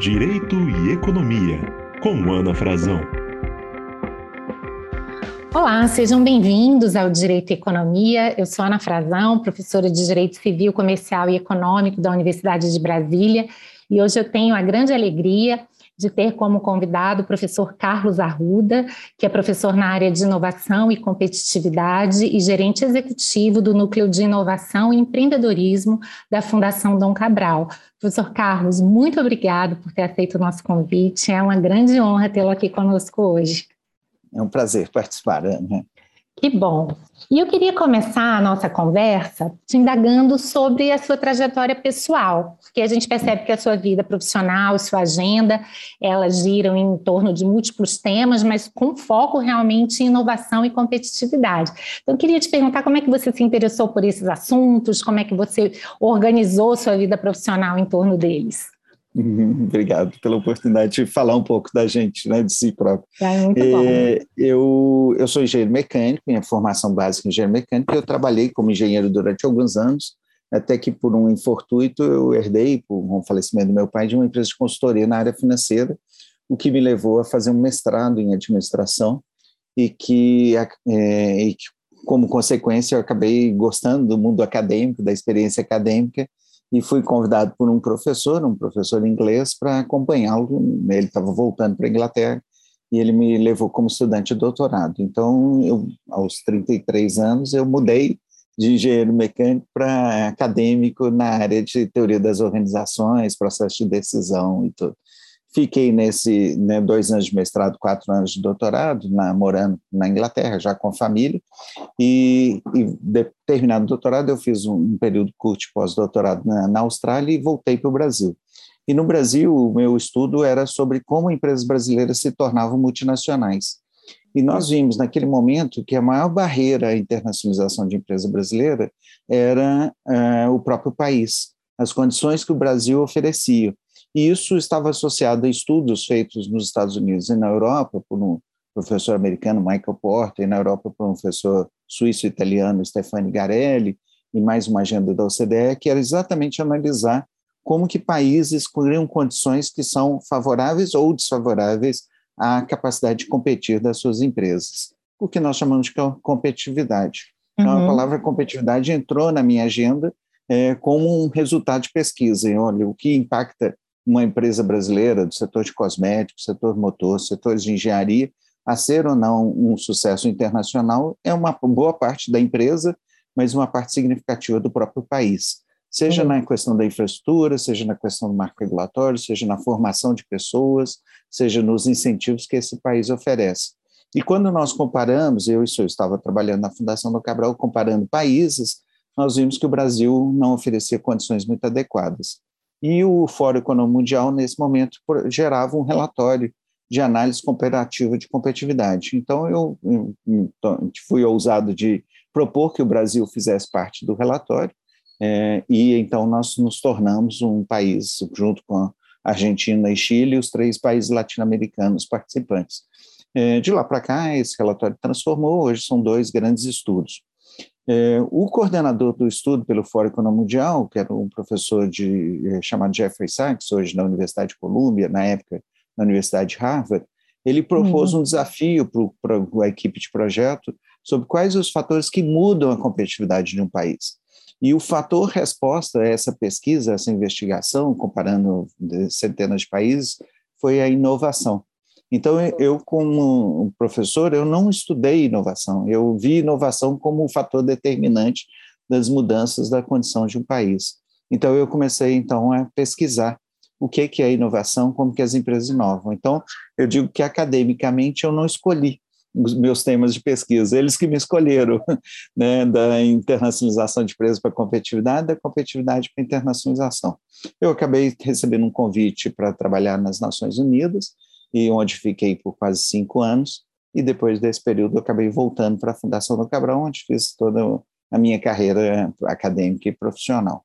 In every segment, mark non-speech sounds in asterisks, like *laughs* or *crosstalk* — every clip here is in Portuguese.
Direito e Economia, com Ana Frazão. Olá, sejam bem-vindos ao Direito e Economia. Eu sou Ana Frazão, professora de Direito Civil, Comercial e Econômico da Universidade de Brasília, e hoje eu tenho a grande alegria de ter como convidado o professor Carlos Arruda, que é professor na área de inovação e competitividade e gerente executivo do Núcleo de Inovação e Empreendedorismo da Fundação Dom Cabral. Professor Carlos, muito obrigado por ter aceito o nosso convite. É uma grande honra tê-lo aqui conosco hoje. É um prazer participar, Ana. Que bom. E eu queria começar a nossa conversa te indagando sobre a sua trajetória pessoal, porque a gente percebe que a sua vida profissional, sua agenda, elas giram em torno de múltiplos temas, mas com foco realmente em inovação e competitividade. Então, eu queria te perguntar como é que você se interessou por esses assuntos, como é que você organizou sua vida profissional em torno deles. *laughs* Obrigado pela oportunidade de falar um pouco da gente, né, de si próprio. É muito bom. É, eu, eu sou engenheiro mecânico, minha formação básica é engenheiro mecânico, eu trabalhei como engenheiro durante alguns anos, até que por um infortuito eu herdei, por um falecimento do meu pai, de uma empresa de consultoria na área financeira, o que me levou a fazer um mestrado em administração e que, é, e que como consequência, eu acabei gostando do mundo acadêmico, da experiência acadêmica, e fui convidado por um professor, um professor inglês, para acompanhá-lo. Ele estava voltando para a Inglaterra e ele me levou como estudante de doutorado. Então, eu, aos 33 anos, eu mudei de engenheiro mecânico para acadêmico na área de teoria das organizações, processo de decisão e tudo. Fiquei nesse né, dois anos de mestrado, quatro anos de doutorado, na, morando na Inglaterra, já com família, e, e de, terminado o doutorado, eu fiz um, um período curto de pós-doutorado na, na Austrália e voltei para o Brasil. E no Brasil, o meu estudo era sobre como empresas brasileiras se tornavam multinacionais. E nós vimos naquele momento que a maior barreira à internacionalização de empresa brasileira era uh, o próprio país, as condições que o Brasil oferecia. E isso estava associado a estudos feitos nos Estados Unidos e na Europa por um professor americano, Michael Porter, e na Europa por um professor suíço-italiano, Stefani Garelli, e mais uma agenda da OCDE, que era exatamente analisar como que países criam condições que são favoráveis ou desfavoráveis à capacidade de competir das suas empresas, o que nós chamamos de competitividade. Então, uhum. a palavra competitividade entrou na minha agenda é, como um resultado de pesquisa. E, olha, o que impacta uma empresa brasileira do setor de cosméticos, setor motor, setores de engenharia, a ser ou não um sucesso internacional é uma boa parte da empresa, mas uma parte significativa do próprio país. Seja uhum. na questão da infraestrutura, seja na questão do marco regulatório, seja na formação de pessoas, seja nos incentivos que esse país oferece. E quando nós comparamos, eu, eu estava trabalhando na Fundação do Cabral, comparando países, nós vimos que o Brasil não oferecia condições muito adequadas. E o Fórum Econômico Mundial, nesse momento, gerava um relatório de análise comparativa de competitividade. Então, eu, eu, então, fui ousado de propor que o Brasil fizesse parte do relatório, é, e então nós nos tornamos um país, junto com a Argentina e Chile, os três países latino-americanos participantes. É, de lá para cá, esse relatório transformou, hoje são dois grandes estudos. É, o coordenador do estudo pelo Fórum Econômico Mundial, que era um professor de, é, chamado Jeffrey Sachs, hoje na Universidade de Colômbia, na época na Universidade de Harvard, ele propôs uhum. um desafio para a equipe de projeto sobre quais os fatores que mudam a competitividade de um país. E o fator resposta a essa pesquisa, essa investigação, comparando centenas de países, foi a inovação. Então, eu, como professor, eu não estudei inovação, eu vi inovação como um fator determinante das mudanças da condição de um país. Então, eu comecei, então, a pesquisar o que é inovação, como que as empresas inovam. Então, eu digo que, academicamente, eu não escolhi os meus temas de pesquisa, eles que me escolheram, *laughs* né, da internacionalização de empresas para competitividade, da competitividade para internacionalização. Eu acabei recebendo um convite para trabalhar nas Nações Unidas, e onde fiquei por quase cinco anos, e depois desse período eu acabei voltando para a Fundação do Cabral, onde fiz toda a minha carreira acadêmica e profissional.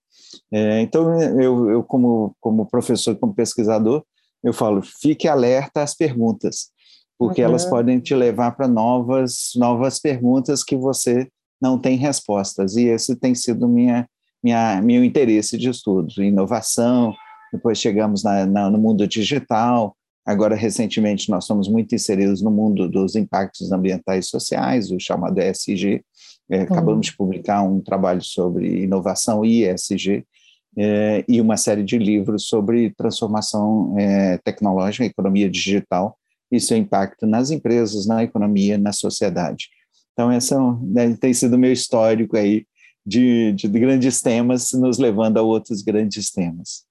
É, então, eu, eu como, como professor, como pesquisador, eu falo, fique alerta às perguntas, porque uhum. elas podem te levar para novas, novas perguntas que você não tem respostas, e esse tem sido minha, minha, meu interesse de estudo, inovação, depois chegamos na, na, no mundo digital, agora recentemente nós estamos muito inseridos no mundo dos impactos ambientais e sociais, o chamado ESG, é, acabamos de publicar um trabalho sobre inovação e ESG, é, e uma série de livros sobre transformação é, tecnológica, economia digital e seu impacto nas empresas, na economia, na sociedade. Então, esse é né, tem sido o meu histórico aí de, de grandes temas, nos levando a outros grandes temas.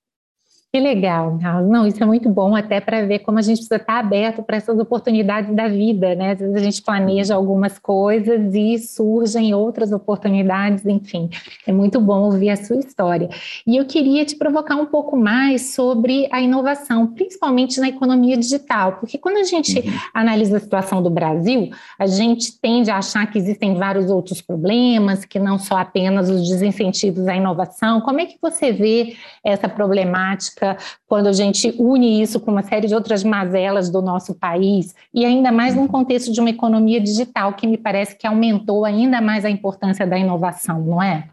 Que legal, não, isso é muito bom até para ver como a gente precisa estar aberto para essas oportunidades da vida, né? Às vezes a gente planeja algumas coisas e surgem outras oportunidades, enfim, é muito bom ouvir a sua história. E eu queria te provocar um pouco mais sobre a inovação, principalmente na economia digital, porque quando a gente uhum. analisa a situação do Brasil, a gente tende a achar que existem vários outros problemas, que não só apenas os desincentivos à inovação. Como é que você vê essa problemática? Quando a gente une isso com uma série de outras mazelas do nosso país, e ainda mais num uhum. contexto de uma economia digital, que me parece que aumentou ainda mais a importância da inovação, não é?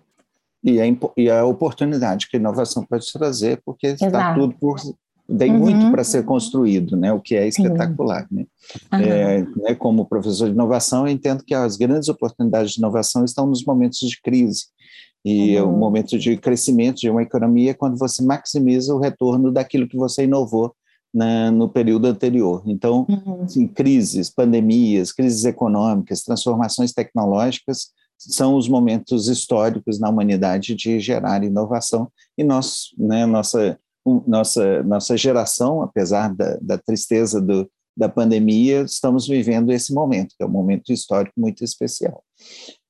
E a, e a oportunidade que a inovação pode trazer, porque Exato. está tudo por, tem uhum. muito para ser construído, né? O que é espetacular, né? Uhum. É, né? Como professor de inovação, eu entendo que as grandes oportunidades de inovação estão nos momentos de crise. E uhum. o momento de crescimento de uma economia é quando você maximiza o retorno daquilo que você inovou na, no período anterior. Então, uhum. assim, crises, pandemias, crises econômicas, transformações tecnológicas são os momentos históricos na humanidade de gerar inovação. E nós, né, nossa, nossa, nossa geração, apesar da, da tristeza do, da pandemia, estamos vivendo esse momento, que é um momento histórico muito especial.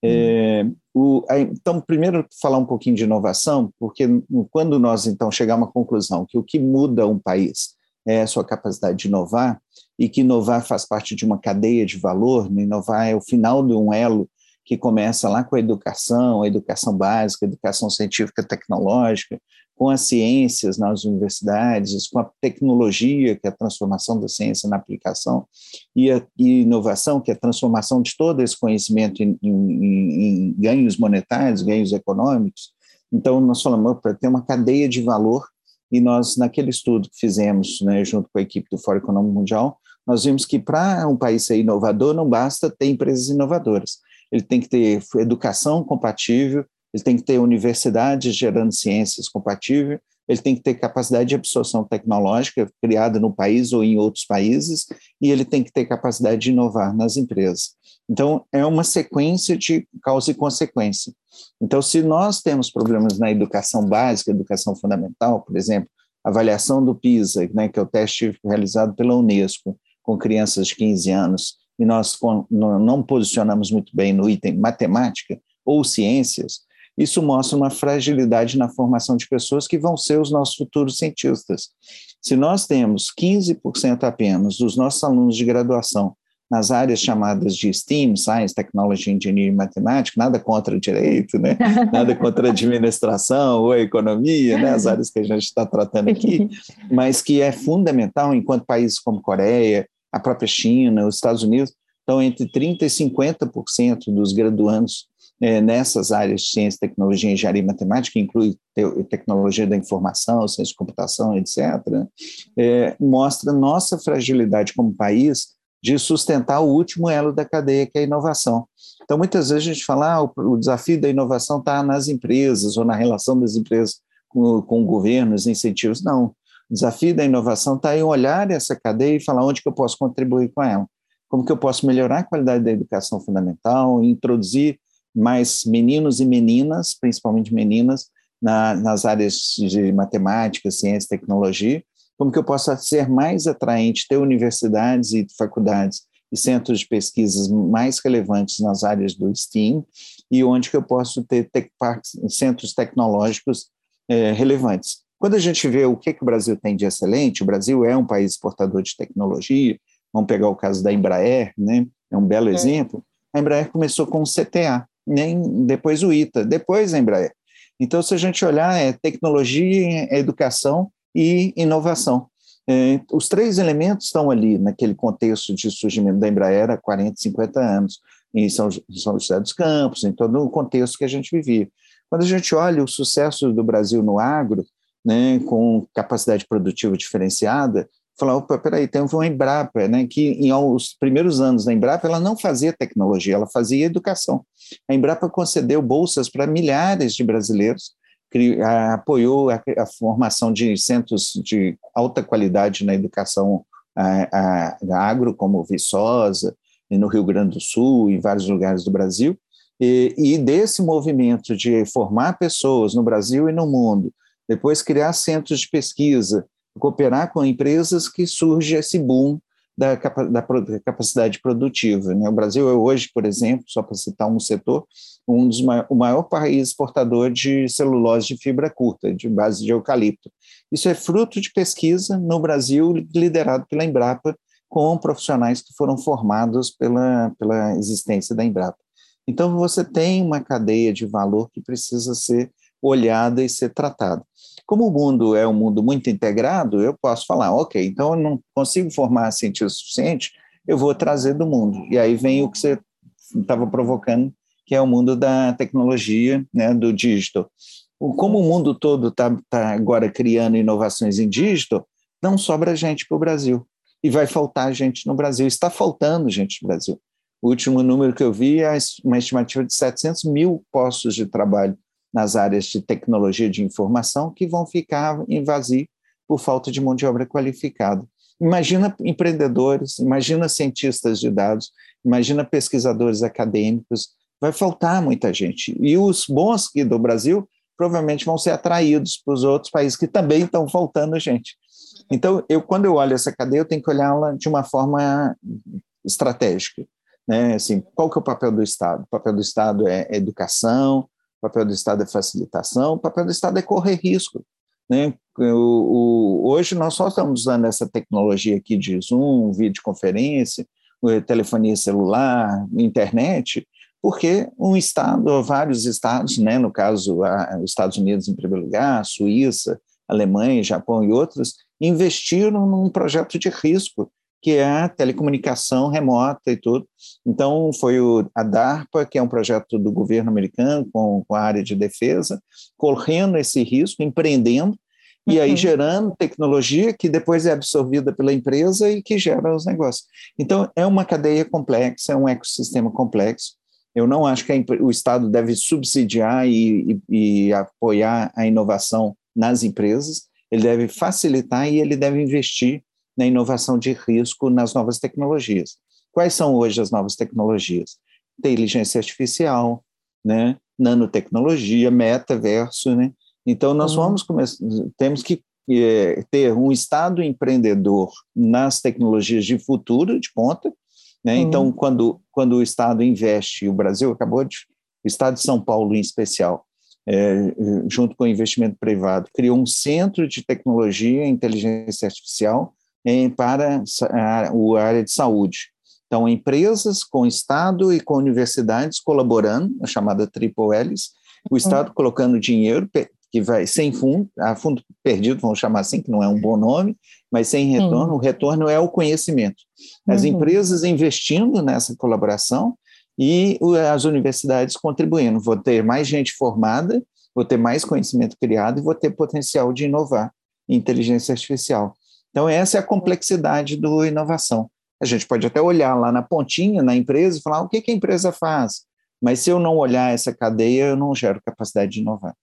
É, o, então, primeiro, falar um pouquinho de inovação, porque quando nós, então, chegamos à conclusão que o que muda um país é a sua capacidade de inovar, e que inovar faz parte de uma cadeia de valor, né? inovar é o final de um elo que começa lá com a educação, a educação básica, a educação científica tecnológica, com as ciências nas universidades, com a tecnologia, que é a transformação da ciência na aplicação, e a e inovação, que é a transformação de todo esse conhecimento em, em, em ganhos monetários, ganhos econômicos. Então, nós falamos para ter uma cadeia de valor, e nós, naquele estudo que fizemos, né, junto com a equipe do Fórum Econômico Mundial, nós vimos que para um país ser inovador, não basta ter empresas inovadoras. Ele tem que ter educação compatível, ele tem que ter universidades gerando ciências compatíveis, ele tem que ter capacidade de absorção tecnológica criada no país ou em outros países, e ele tem que ter capacidade de inovar nas empresas. Então, é uma sequência de causa e consequência. Então, se nós temos problemas na educação básica, educação fundamental, por exemplo, avaliação do PISA, né, que é o teste realizado pela Unesco com crianças de 15 anos, e nós não posicionamos muito bem no item matemática ou ciências, isso mostra uma fragilidade na formação de pessoas que vão ser os nossos futuros cientistas. Se nós temos 15% apenas dos nossos alunos de graduação nas áreas chamadas de STEAM, Science, Technology, Engineering e Matemática, nada contra o direito, né? *laughs* nada contra a administração ou a economia, né? as áreas que a gente está tratando aqui, mas que é fundamental enquanto países como Coreia, a própria China, os Estados Unidos, estão entre 30% e 50% dos graduandos é, nessas áreas de ciência, tecnologia, engenharia e matemática, que inclui te tecnologia da informação, ciência de computação, etc., é, mostra nossa fragilidade como país de sustentar o último elo da cadeia, que é a inovação. Então, muitas vezes a gente fala, ah, o, o desafio da inovação está nas empresas ou na relação das empresas com, com o governo, os incentivos. Não, o desafio da inovação está em olhar essa cadeia e falar onde que eu posso contribuir com ela. Como que eu posso melhorar a qualidade da educação fundamental, introduzir mais meninos e meninas, principalmente meninas, na, nas áreas de matemática, ciência, tecnologia, como que eu possa ser mais atraente, ter universidades e faculdades e centros de pesquisas mais relevantes nas áreas do STEAM e onde que eu posso ter te centros tecnológicos é, relevantes. Quando a gente vê o que, que o Brasil tem de excelente, o Brasil é um país exportador de tecnologia, vamos pegar o caso da Embraer, né? é um belo é. exemplo, a Embraer começou com o CTA, nem depois o ITA, depois a Embraer. Então, se a gente olhar, é tecnologia, educação e inovação. É, os três elementos estão ali naquele contexto de surgimento da Embraer há 40, 50 anos, em São, São José dos Campos, em todo o contexto que a gente vivia. Quando a gente olha o sucesso do Brasil no agro, né, com capacidade produtiva diferenciada, falar, opa, peraí, tem uma Embrapa, né, que em os primeiros anos da Embrapa ela não fazia tecnologia, ela fazia educação. A Embrapa concedeu bolsas para milhares de brasileiros, criou, apoiou a, a, formação de centros de alta qualidade na educação a, a, agro, como Viçosa, no Rio Grande do Sul, em vários lugares do Brasil, e, e desse movimento de formar pessoas no Brasil e no mundo, depois criar centros de pesquisa, cooperar com empresas que surge esse boom da, da capacidade produtiva. Né? O Brasil é hoje, por exemplo, só para citar um setor, um dos o maior país exportador de celulose de fibra curta, de base de eucalipto. Isso é fruto de pesquisa no Brasil, liderado pela Embrapa, com profissionais que foram formados pela, pela existência da Embrapa. Então, você tem uma cadeia de valor que precisa ser olhada e ser tratada. Como o mundo é um mundo muito integrado, eu posso falar, ok, então eu não consigo formar cientista suficiente, eu vou trazer do mundo. E aí vem o que você estava provocando, que é o mundo da tecnologia, né, do digital. Como o mundo todo está tá agora criando inovações em digital, não sobra gente para o Brasil. E vai faltar gente no Brasil. Está faltando gente no Brasil. O último número que eu vi é uma estimativa de 700 mil postos de trabalho nas áreas de tecnologia de informação que vão ficar em vazio por falta de mão de obra qualificada. Imagina empreendedores, imagina cientistas de dados, imagina pesquisadores acadêmicos, vai faltar muita gente. E os bons aqui do Brasil provavelmente vão ser atraídos para os outros países que também estão faltando gente. Então, eu quando eu olho essa cadeia, eu tenho que olhá-la de uma forma estratégica. Né? Assim, qual que é o papel do Estado? O papel do Estado é educação, o papel do Estado é facilitação, o papel do Estado é correr risco. Né? O, o, hoje nós só estamos usando essa tecnologia aqui de Zoom, videoconferência, telefonia celular, internet, porque um Estado, vários Estados, né, no caso a, os Estados Unidos em primeiro lugar, Suíça, Alemanha, Japão e outros, investiram num projeto de risco que é a telecomunicação remota e tudo. Então, foi o, a DARPA, que é um projeto do governo americano com, com a área de defesa, correndo esse risco, empreendendo, e aí uhum. gerando tecnologia que depois é absorvida pela empresa e que gera os negócios. Então, é uma cadeia complexa, é um ecossistema complexo. Eu não acho que a, o Estado deve subsidiar e, e, e apoiar a inovação nas empresas, ele deve facilitar e ele deve investir na inovação de risco nas novas tecnologias. Quais são hoje as novas tecnologias? Inteligência artificial, né? nanotecnologia, metaverso, né? Então nós uhum. vamos começar, temos que é, ter um estado empreendedor nas tecnologias de futuro, de ponta, né? Uhum. Então quando quando o estado investe, o Brasil acabou de, o estado de São Paulo em especial, é, junto com o investimento privado, criou um centro de tecnologia e inteligência artificial em, para a, a área de saúde. Então, empresas com Estado e com universidades colaborando, a chamada Triple Ls, o Estado uhum. colocando dinheiro, que vai sem fundo, a fundo perdido, vamos chamar assim, que não é um bom nome, mas sem retorno, uhum. o retorno é o conhecimento. As uhum. empresas investindo nessa colaboração e as universidades contribuindo. Vou ter mais gente formada, vou ter mais conhecimento criado e vou ter potencial de inovar em inteligência artificial. Então, essa é a complexidade do inovação. A gente pode até olhar lá na pontinha, na empresa, e falar o que, que a empresa faz. Mas se eu não olhar essa cadeia, eu não gero capacidade de inovar.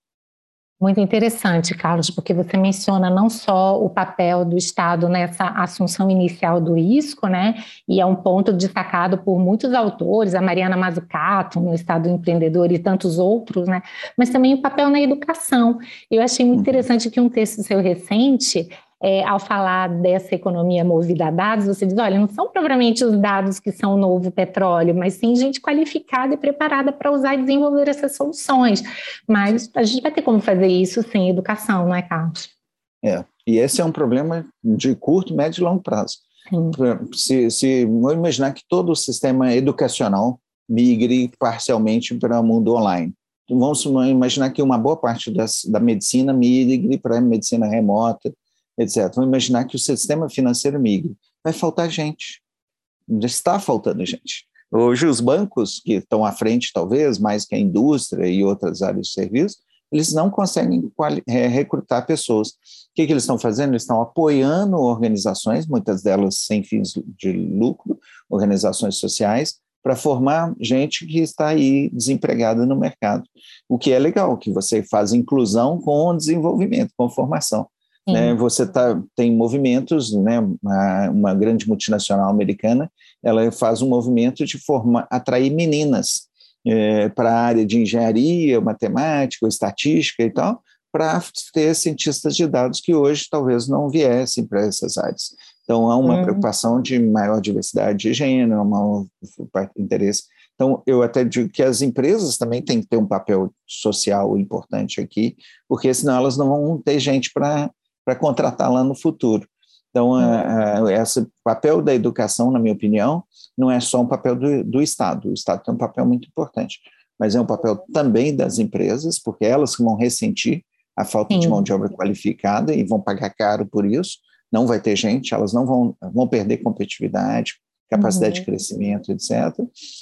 Muito interessante, Carlos, porque você menciona não só o papel do Estado nessa assunção inicial do risco, né? E é um ponto destacado por muitos autores, a Mariana Mazzucato, no Estado Empreendedor e tantos outros, né? Mas também o papel na educação. Eu achei muito uhum. interessante que um texto seu recente é, ao falar dessa economia movida a dados, você diz: olha, não são propriamente os dados que são o novo petróleo, mas sim gente qualificada e preparada para usar e desenvolver essas soluções. Mas a gente vai ter como fazer isso sem educação, não é, Carlos? É, e esse é um problema de curto, médio e longo prazo. Se, se vamos imaginar que todo o sistema educacional migre parcialmente para o mundo online. Vamos imaginar que uma boa parte das, da medicina migre para a medicina remota, etc. Vamos imaginar que o sistema financeiro migre. Vai faltar gente. Está faltando gente. Hoje, os bancos, que estão à frente, talvez, mais que a indústria e outras áreas de serviço, eles não conseguem é, recrutar pessoas. O que, que eles estão fazendo? Eles estão apoiando organizações, muitas delas sem fins de lucro, organizações sociais, para formar gente que está aí desempregada no mercado. O que é legal, que você faz inclusão com desenvolvimento, com formação. Né? Você tá, tem movimentos, né? uma, uma, grande multinacional americana, ela faz um movimento de formar, atrair meninas é, para a área de engenharia, matemática, estatística e tal, para ter cientistas de dados que hoje talvez não viessem para essas áreas. Então, há uma uhum. preocupação de maior diversidade de gênero, um interesse. Então, eu até digo que as empresas também têm que ter um papel social importante aqui, porque senão elas não vão ter gente para contratar lá no futuro. Então, uhum. esse papel da educação, na minha opinião, não é só um papel do, do Estado. O Estado tem um papel muito importante, mas é um papel também das empresas, porque elas que vão ressentir a falta Sim. de mão de obra qualificada e vão pagar caro por isso não vai ter gente, elas não vão, vão perder competitividade, capacidade uhum. de crescimento, etc.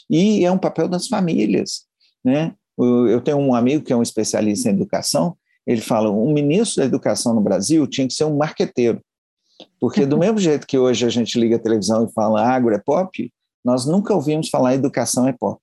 E é um papel das famílias, né? Eu tenho um amigo que é um especialista em educação, ele fala, um ministro da educação no Brasil tinha que ser um marqueteiro, porque do *laughs* mesmo jeito que hoje a gente liga a televisão e fala agro é pop, nós nunca ouvimos falar educação é pop.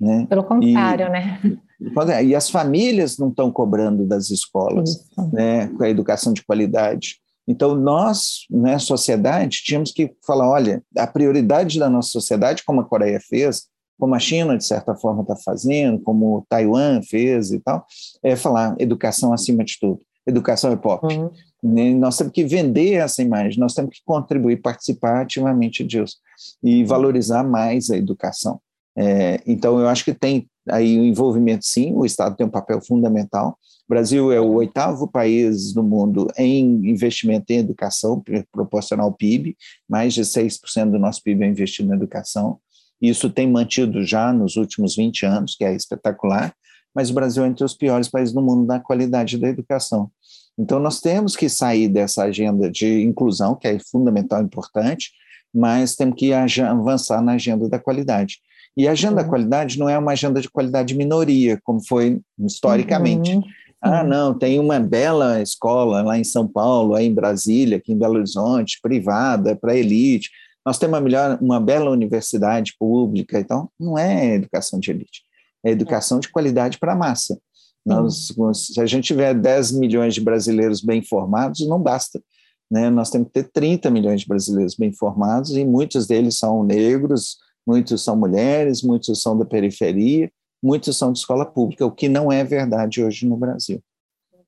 Né? Pelo contrário, e, né? E as famílias não estão cobrando das escolas, né, com a educação de qualidade. Então, nós, né, sociedade, tínhamos que falar: olha, a prioridade da nossa sociedade, como a Coreia fez, como a China, de certa forma, está fazendo, como Taiwan fez e tal, é falar educação acima de tudo. Educação é pop. Uhum. Né, nós temos que vender essa imagem, nós temos que contribuir, participar ativamente disso e valorizar mais a educação. É, então, eu acho que tem aí o envolvimento, sim, o Estado tem um papel fundamental, Brasil é o oitavo país do mundo em investimento em educação, proporcional ao PIB, mais de 6% do nosso PIB é investido na educação. Isso tem mantido já nos últimos 20 anos, que é espetacular, mas o Brasil é entre os piores países do mundo na qualidade da educação. Então, nós temos que sair dessa agenda de inclusão, que é fundamental e importante, mas temos que avançar na agenda da qualidade. E a agenda uhum. da qualidade não é uma agenda de qualidade minoria, como foi historicamente. Uhum. Ah, não, tem uma bela escola lá em São Paulo, aí em Brasília, aqui em Belo Horizonte, privada, para elite. Nós temos uma, melhor, uma bela universidade pública, então não é educação de elite, é educação de qualidade para a massa. Nós, se a gente tiver 10 milhões de brasileiros bem informados, não basta. Né? Nós temos que ter 30 milhões de brasileiros bem informados, e muitos deles são negros, muitos são mulheres, muitos são da periferia, muitos são de escola pública, o que não é verdade hoje no Brasil.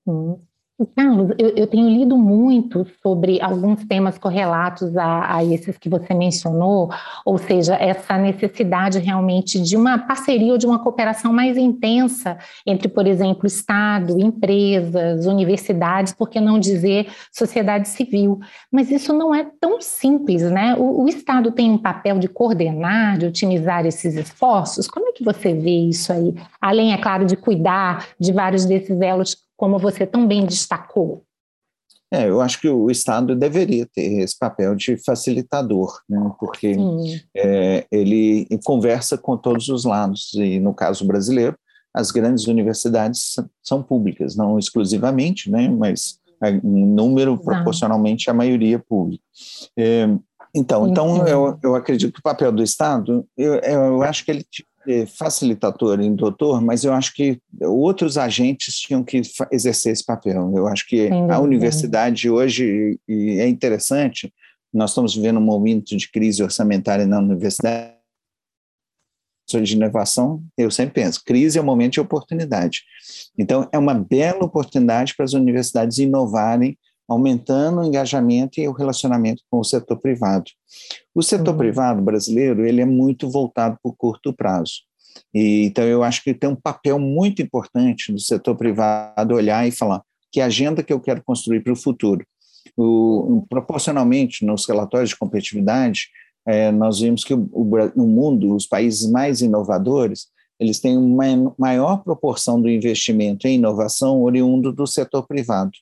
Uhum. Carlos, eu, eu, tenho lido muito sobre alguns temas correlatos a, a, esses que você mencionou, ou seja, essa necessidade realmente de uma parceria ou de uma cooperação mais intensa entre, por exemplo, Estado, empresas, universidades, por que não dizer sociedade civil. Mas isso não é tão simples, né? O, o Estado tem um papel de coordenar, de otimizar esses esforços. Como é que você vê isso aí? Além, é claro, de cuidar de vários desses elos como você também destacou? É, eu acho que o Estado deveria ter esse papel de facilitador, né? porque é, ele conversa com todos os lados, e no caso brasileiro, as grandes universidades são públicas, não exclusivamente, né? mas em número proporcionalmente a maioria pública. É, então, então eu, eu acredito que o papel do Estado, eu, eu acho que ele facilitador em doutor, mas eu acho que outros agentes tinham que exercer esse papel. Eu acho que a universidade hoje, e é interessante, nós estamos vivendo um momento de crise orçamentária na universidade, de inovação, eu sempre penso, crise é um momento de oportunidade. Então, é uma bela oportunidade para as universidades inovarem, aumentando o engajamento e o relacionamento com o setor privado. O setor uhum. privado brasileiro ele é muito voltado para o curto prazo. E, então, eu acho que tem um papel muito importante do setor privado olhar e falar que agenda que eu quero construir para o futuro. O, proporcionalmente, nos relatórios de competitividade, é, nós vimos que o, o, no mundo, os países mais inovadores, eles têm uma maior proporção do investimento em inovação oriundo do setor privado,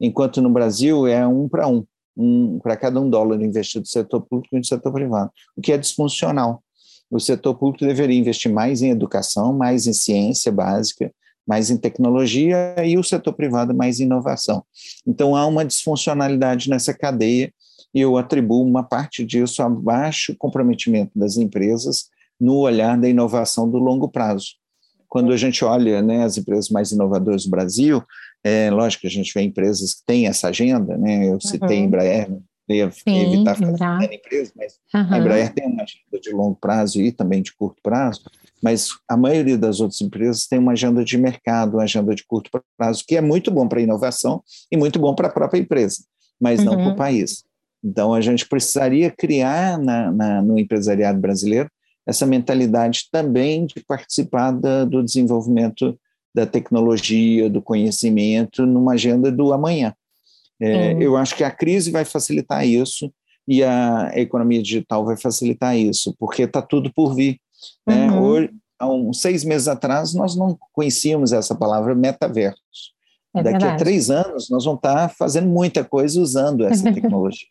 enquanto no Brasil é um para um um, para cada um dólar investido no setor público e no setor privado, o que é disfuncional. O setor público deveria investir mais em educação, mais em ciência básica, mais em tecnologia e o setor privado mais em inovação. Então há uma disfuncionalidade nessa cadeia e eu atribuo uma parte disso a baixo comprometimento das empresas no olhar da inovação do longo prazo. Quando a gente olha né, as empresas mais inovadoras do Brasil, é lógico que a gente vê empresas que têm essa agenda, né? Eu citei uhum. Embraer, ia evitar ficar empresa, mas uhum. a Embraer tem uma agenda de longo prazo e também de curto prazo, mas a maioria das outras empresas tem uma agenda de mercado, uma agenda de curto prazo, que é muito bom para a inovação e muito bom para a própria empresa, mas uhum. não para o país. Então, a gente precisaria criar na, na, no empresariado brasileiro essa mentalidade também de participar da, do desenvolvimento da tecnologia, do conhecimento, numa agenda do amanhã. É, eu acho que a crise vai facilitar isso e a economia digital vai facilitar isso, porque está tudo por vir. Né? Uhum. Hoje, há uns seis meses atrás, nós não conhecíamos essa palavra metaverso. É Daqui verdade. a três anos, nós vamos estar tá fazendo muita coisa usando essa *laughs* tecnologia.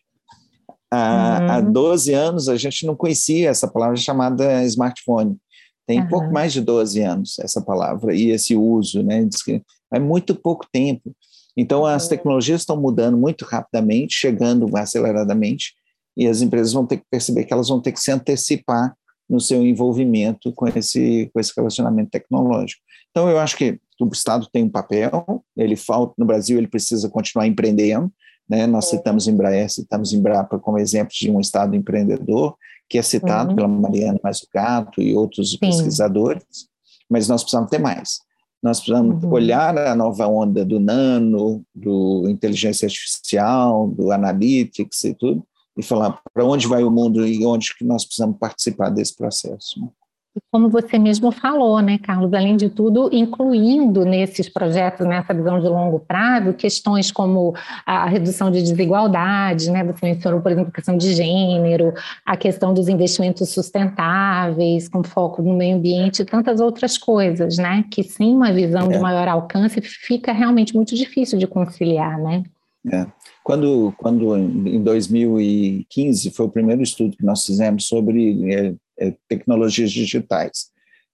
há, uhum. há 12 anos, a gente não conhecia essa palavra chamada smartphone. Tem uhum. pouco mais de 12 anos essa palavra e esse uso, né? É muito pouco tempo. Então, as tecnologias estão mudando muito rapidamente, chegando aceleradamente, e as empresas vão ter que perceber que elas vão ter que se antecipar no seu envolvimento com esse, com esse relacionamento tecnológico. Então, eu acho que o Estado tem um papel, ele falta, no Brasil, ele precisa continuar empreendendo, né? Nós citamos Embraer, citamos Embrapa como exemplo de um Estado empreendedor, que é citado uhum. pela Mariana Mazzucato e outros Sim. pesquisadores, mas nós precisamos ter mais. Nós precisamos uhum. olhar a nova onda do nano, do inteligência artificial, do analytics e tudo, e falar para onde vai o mundo e onde que nós precisamos participar desse processo. Como você mesmo falou, né, Carlos, além de tudo, incluindo nesses projetos, nessa visão de longo prazo, questões como a redução de desigualdade, né, você mencionou, por exemplo, a questão de gênero, a questão dos investimentos sustentáveis, com foco no meio ambiente e tantas outras coisas, né, que sem uma visão é. de maior alcance fica realmente muito difícil de conciliar, né. É. Quando, quando em 2015 foi o primeiro estudo que nós fizemos sobre é, tecnologias digitais.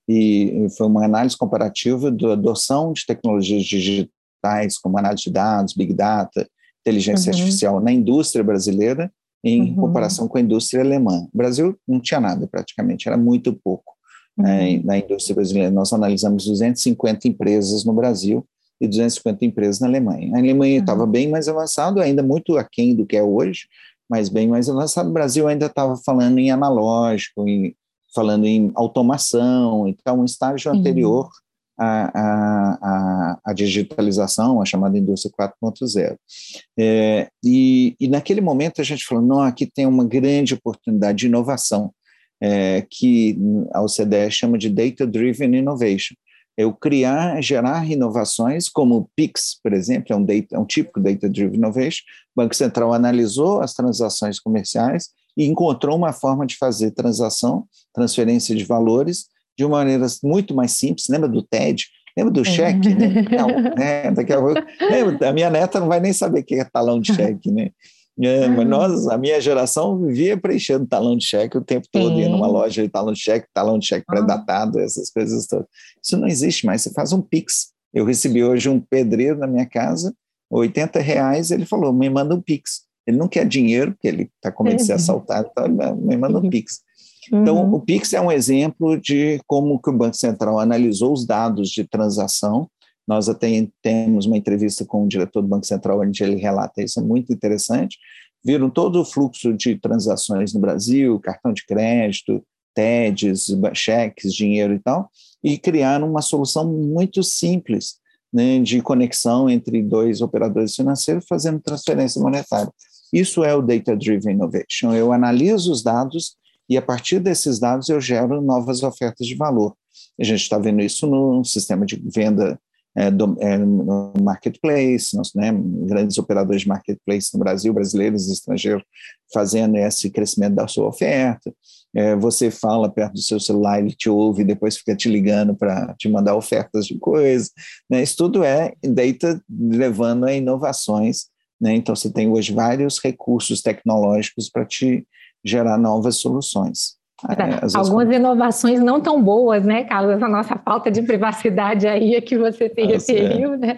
E foi uma análise comparativa da adoção de tecnologias digitais, como análise de dados, big data, inteligência uhum. artificial na indústria brasileira, em uhum. comparação com a indústria alemã. O Brasil não tinha nada praticamente, era muito pouco né, uhum. na indústria brasileira. Nós analisamos 250 empresas no Brasil e 250 empresas na Alemanha. A Alemanha estava uhum. bem mais avançado, ainda muito aquém do que é hoje, mas bem mais avançado. O Brasil ainda estava falando em analógico, em, falando em automação, então um estágio uhum. anterior à, à, à, digitalização, a chamada indústria 4.0. É, e, e, naquele momento a gente falou, não, aqui tem uma grande oportunidade de inovação, é, que a OCDE chama de Data Driven Innovation, eu criar, gerar inovações, como o PIX, por exemplo, é um, data, é um típico Data Driven Innovation. O Banco Central analisou as transações comerciais e encontrou uma forma de fazer transação, transferência de valores, de uma maneira muito mais simples. Lembra do TED? Lembra do cheque? Né? *laughs* Não, né? Daqui a pouco, lembra, a minha neta não vai nem saber o que é talão de *laughs* cheque, né? É, mas nós, a minha geração vivia preenchendo talão de cheque o tempo todo, ia numa loja de talão de cheque, talão de cheque pré-datado, essas coisas todas. Isso não existe mais, você faz um Pix. Eu recebi hoje um pedreiro na minha casa, 80 reais, ele falou, me manda um Pix. Ele não quer dinheiro, porque ele está com medo de ser uhum. assaltado, então me manda um uhum. Pix. Então, uhum. o Pix é um exemplo de como que o Banco Central analisou os dados de transação nós até temos uma entrevista com o diretor do Banco Central, onde ele relata isso, é muito interessante. Viram todo o fluxo de transações no Brasil, cartão de crédito, TEDs, cheques, dinheiro e tal, e criaram uma solução muito simples né, de conexão entre dois operadores financeiros fazendo transferência monetária. Isso é o Data Driven Innovation. Eu analiso os dados e, a partir desses dados, eu gero novas ofertas de valor. A gente está vendo isso no sistema de venda é, do, é, no marketplace, né, grandes operadores de marketplace no Brasil, brasileiros e estrangeiros, fazendo esse crescimento da sua oferta. É, você fala perto do seu celular, ele te ouve depois fica te ligando para te mandar ofertas de coisas. Né? Isso tudo é data levando a inovações. Né? Então, você tem hoje vários recursos tecnológicos para te gerar novas soluções. As Algumas inovações não tão boas, né, Carlos? Essa nossa falta de privacidade aí é que você se referiu, é. né?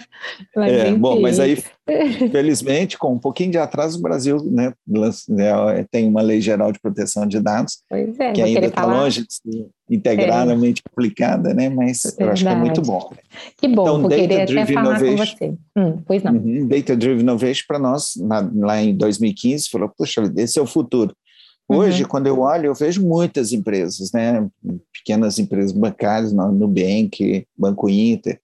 Mas, é, bom, mas aí, *laughs* felizmente, com um pouquinho de atraso, o Brasil né, né tem uma lei geral de proteção de dados, é, que ainda está longe de ser integralmente é. aplicada, né? Mas Verdade. eu acho que é muito bom. Que bom, então, eu queria até falar com você. Hum, pois não. Uhum, Data Driven Innovation, para nós, na, lá em 2015, falou, puxa, esse é o futuro. Hoje, uhum. quando eu olho, eu vejo muitas empresas, né? pequenas empresas bancárias, Nubank, Banco Inter,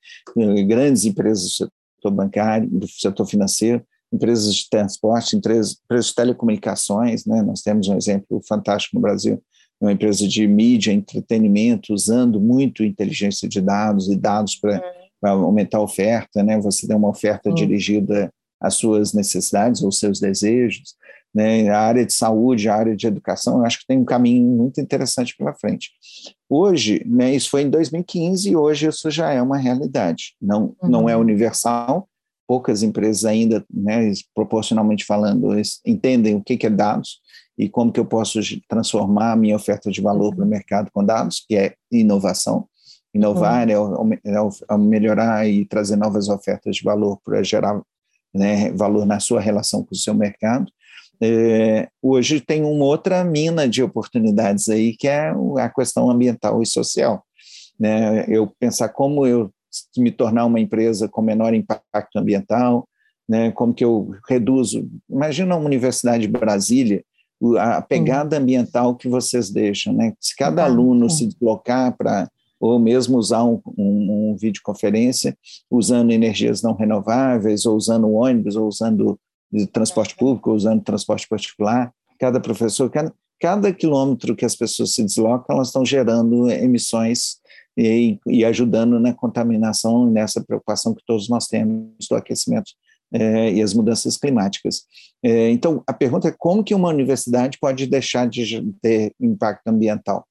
grandes empresas do setor bancário, do setor financeiro, empresas de transporte, empresas, empresas de telecomunicações. Né? Nós temos um exemplo fantástico no Brasil, uma empresa de mídia, entretenimento, usando muito inteligência de dados e dados para uhum. aumentar a oferta. Né? Você tem uma oferta uhum. dirigida às suas necessidades ou seus desejos né, a área de saúde, a área de educação, eu acho que tem um caminho muito interessante pela frente. Hoje, né, isso foi em 2015 e hoje isso já é uma realidade. Não, uhum. não é uhum. universal, poucas empresas ainda, né, proporcionalmente falando, entendem o que é dados e como que eu posso transformar a minha oferta de valor uhum. para o mercado com dados, que é inovação. Inovar uhum. é, é, é melhorar e trazer novas ofertas de valor para gerar né, valor na sua relação com o seu mercado. É, hoje tem uma outra mina de oportunidades aí, que é a questão ambiental e social. Né? Eu pensar como eu me tornar uma empresa com menor impacto ambiental, né? como que eu reduzo. Imagina uma universidade de Brasília, a pegada uhum. ambiental que vocês deixam. Né? Se cada aluno se deslocar para ou mesmo usar um, um, um videoconferência usando energias não renováveis, ou usando ônibus, ou usando de transporte público, usando transporte particular, cada professor, cada, cada quilômetro que as pessoas se deslocam, elas estão gerando emissões e, e ajudando na contaminação e nessa preocupação que todos nós temos do aquecimento é, e as mudanças climáticas. É, então, a pergunta é como que uma universidade pode deixar de ter impacto ambiental?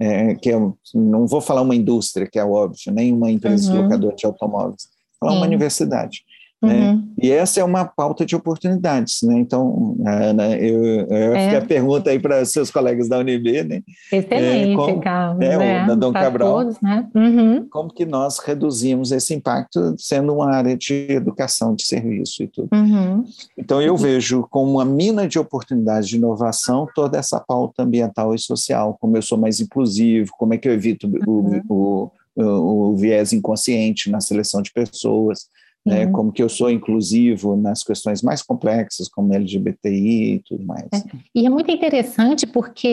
É, que é, não vou falar uma indústria, que é óbvio, nem uma empresa uhum. locadora de automóveis, falar uma universidade. Né? Uhum. E essa é uma pauta de oportunidades, né? Então, Ana, eu, eu é. a pergunta aí para seus colegas da UNB, né? Excelente, é, como, Carlos, é, né? da Dom Cabral, todos, né? uhum. como que nós reduzimos esse impacto sendo uma área de educação, de serviço e tudo. Uhum. Então, eu vejo como uma mina de oportunidades de inovação toda essa pauta ambiental e social, como eu sou mais inclusivo, como é que eu evito o, uhum. o, o, o viés inconsciente na seleção de pessoas, né, uhum. como que eu sou inclusivo nas questões mais complexas, como LGBTI e tudo mais. É. E é muito interessante porque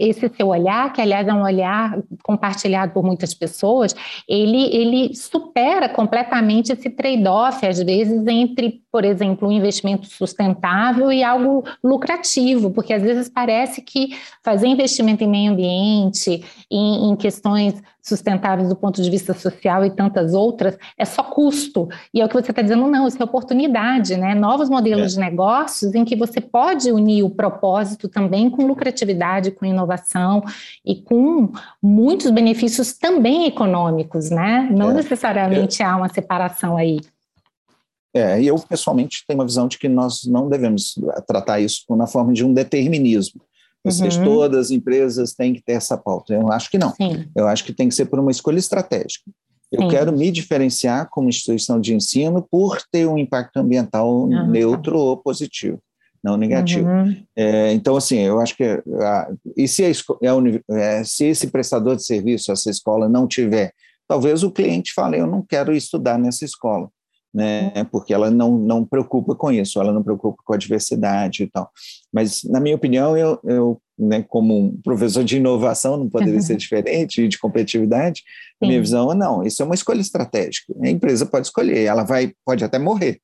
esse seu olhar, que aliás é um olhar compartilhado por muitas pessoas, ele, ele supera completamente esse trade-off, às vezes, entre, por exemplo, um investimento sustentável e algo lucrativo, porque às vezes parece que fazer investimento em meio ambiente, em, em questões sustentáveis do ponto de vista social e tantas outras, é só custo. E é o que você está dizendo, não, isso é oportunidade, né? Novos modelos é. de negócios em que você pode unir o propósito também com lucratividade, com inovação e com muitos benefícios também econômicos, né? Não é. necessariamente é. há uma separação aí. É, eu pessoalmente tenho uma visão de que nós não devemos tratar isso na forma de um determinismo. Seja, uhum. todas as empresas têm que ter essa pauta. Eu acho que não. Sim. Eu acho que tem que ser por uma escolha estratégica. Eu Sim. quero me diferenciar como instituição de ensino por ter um impacto ambiental uhum. neutro ou positivo, não negativo. Uhum. É, então, assim, eu acho que. A, e se, a, é, se esse prestador de serviço, essa escola, não tiver, talvez o cliente fale: eu não quero estudar nessa escola né? Porque ela não não preocupa com isso, ela não preocupa com a diversidade e tal. Mas na minha opinião, eu, eu né, como um professor de inovação, não poderia ser *laughs* diferente de competitividade. A minha visão é não, isso é uma escolha estratégica. A empresa pode escolher, ela vai pode até morrer,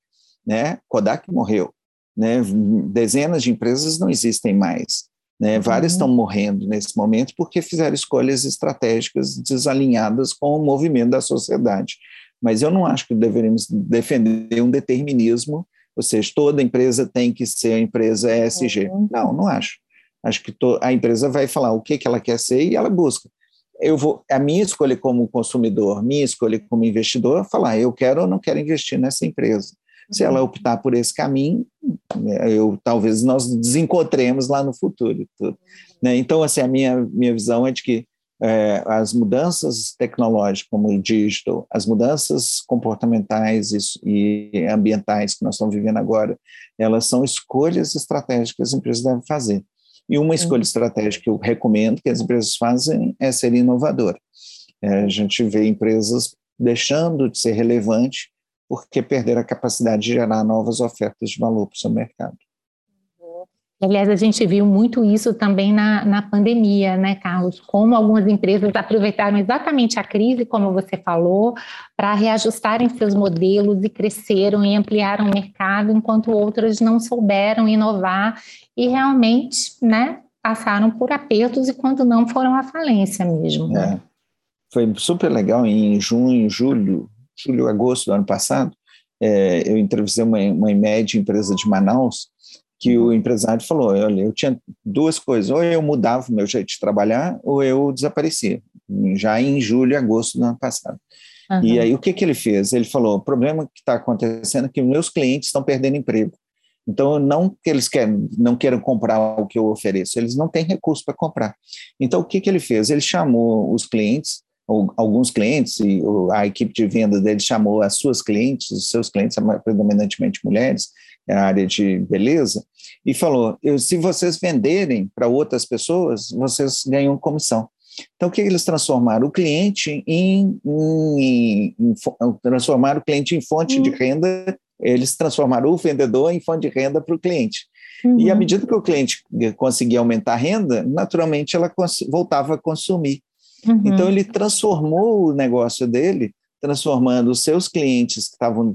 né? Kodak morreu, né? Dezenas de empresas não existem mais. Né, várias uhum. estão morrendo nesse momento porque fizeram escolhas estratégicas desalinhadas com o movimento da sociedade. Mas eu não acho que deveríamos defender um determinismo, ou seja, toda empresa tem que ser a empresa ESG. Uhum. Não, não acho. Acho que a empresa vai falar o que, que ela quer ser e ela busca. Eu vou, a minha escolha como consumidor, minha escolha como investidor, falar eu quero ou não quero investir nessa empresa. Se ela uhum. optar por esse caminho, eu talvez nós desencontremos lá no futuro. Né? Então, assim, a minha, minha visão é de que é, as mudanças tecnológicas, como o digital, as mudanças comportamentais e, e, ambientais que nós estamos vivendo agora, elas são escolhas estratégicas que as empresas devem fazer. E uma escolha estratégica que eu recomendo que as empresas fazem é ser inovadora. É, a gente vê empresas deixando de ser relevante porque perderam a capacidade de gerar novas ofertas de valor para o seu mercado. Aliás, a gente viu muito isso também na, na pandemia, né, Carlos? Como algumas empresas aproveitaram exatamente a crise, como você falou, para reajustarem seus modelos e cresceram e ampliaram o mercado, enquanto outras não souberam inovar e realmente, né, passaram por apertos e quando não foram à falência mesmo. Né? É. Foi super legal em junho, julho, julho, agosto do ano passado. É, eu entrevistei uma, uma média empresa de Manaus que o empresário falou: olha, eu tinha duas coisas, ou eu mudava o meu jeito de trabalhar, ou eu desaparecia, já em julho agosto do ano passado. Uhum. E aí o que, que ele fez? Ele falou: o problema que está acontecendo é que meus clientes estão perdendo emprego. Então, não que eles querem, não queiram comprar o que eu ofereço, eles não têm recurso para comprar. Então, o que, que ele fez? Ele chamou os clientes, ou alguns clientes, e a equipe de venda dele chamou as suas clientes, os seus clientes, predominantemente mulheres, a área de beleza, e falou: se vocês venderem para outras pessoas, vocês ganham comissão. Então, o que eles transformaram? O cliente em, em, em transformaram o cliente em fonte uhum. de renda, eles transformaram o vendedor em fonte de renda para o cliente. Uhum. E à uhum. medida que o cliente conseguia aumentar a renda, naturalmente ela voltava a consumir. Uhum. Então, ele transformou o negócio dele, transformando os seus clientes que estavam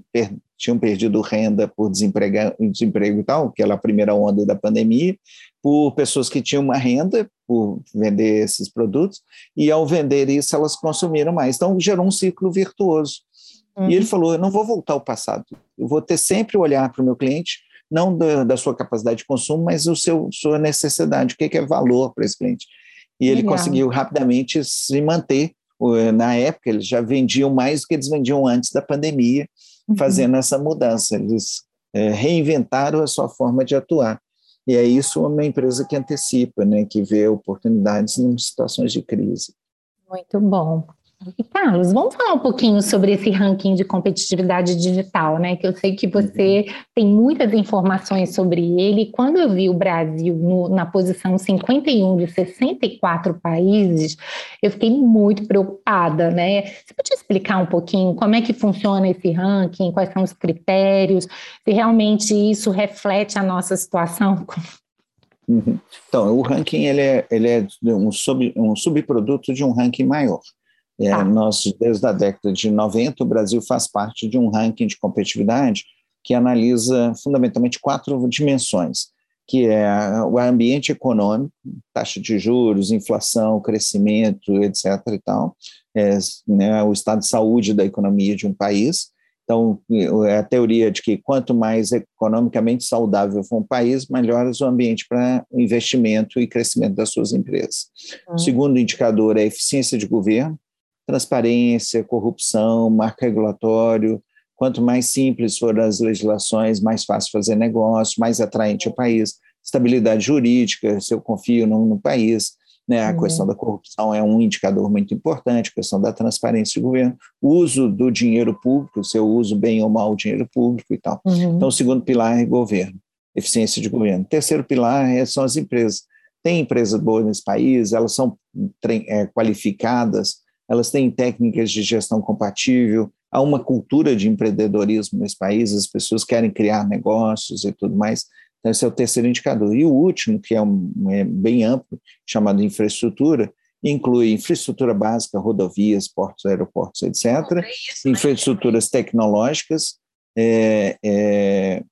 tinham perdido renda por desemprego, desemprego e tal, aquela primeira onda da pandemia, por pessoas que tinham uma renda por vender esses produtos, e ao vender isso elas consumiram mais. Então gerou um ciclo virtuoso. Uhum. E ele uhum. falou: eu não vou voltar ao passado, eu vou ter sempre olhar para o meu cliente, não da, da, sua capacidade de consumo, mas o seu sua necessidade, o que é, valor para esse cliente. E ele Legal. conseguiu rapidamente se manter. Na época, eles já vendiam mais do que eles vendiam antes da pandemia, Uhum. fazendo essa mudança. Eles é, reinventaram a sua forma de atuar. E é isso uma empresa que antecipa, né, que vê oportunidades em situações de crise. Muito bom. E, Carlos, vamos falar um pouquinho sobre esse ranking de competitividade digital, né? Que eu sei que você uhum. tem muitas informações sobre ele. Quando eu vi o Brasil no, na posição 51 de 64 países, eu fiquei muito preocupada, né? Você pode explicar um pouquinho como é que funciona esse ranking, quais são os critérios, se realmente isso reflete a nossa situação? Uhum. Então, o ranking ele é, ele é um, sub, um subproduto de um ranking maior. É, tá. nós, desde a década de 90, o Brasil faz parte de um ranking de competitividade que analisa fundamentalmente quatro dimensões, que é o ambiente econômico, taxa de juros, inflação, crescimento, etc. e tal, é, né, o estado de saúde da economia de um país. Então, é a teoria de que quanto mais economicamente saudável for um país, melhor o ambiente para investimento e crescimento das suas empresas. Uhum. O segundo indicador é a eficiência de governo, transparência, corrupção, marco regulatório. Quanto mais simples forem as legislações, mais fácil fazer negócio, mais atraente o país. Estabilidade jurídica, se eu confio no, no país. Né? A uhum. questão da corrupção é um indicador muito importante, a questão da transparência do governo, uso do dinheiro público, se eu uso bem ou mal o dinheiro público e tal. Uhum. Então, o segundo pilar é governo, eficiência de governo. O terceiro pilar é, são as empresas. Tem empresas boas nesse país, elas são é, qualificadas, elas têm técnicas de gestão compatível, há uma cultura de empreendedorismo nesse país, as pessoas querem criar negócios e tudo mais. Então, esse é o terceiro indicador. E o último, que é, um, é bem amplo, chamado infraestrutura, inclui infraestrutura básica, rodovias, portos, aeroportos, etc., é infraestruturas tecnológicas, é, é,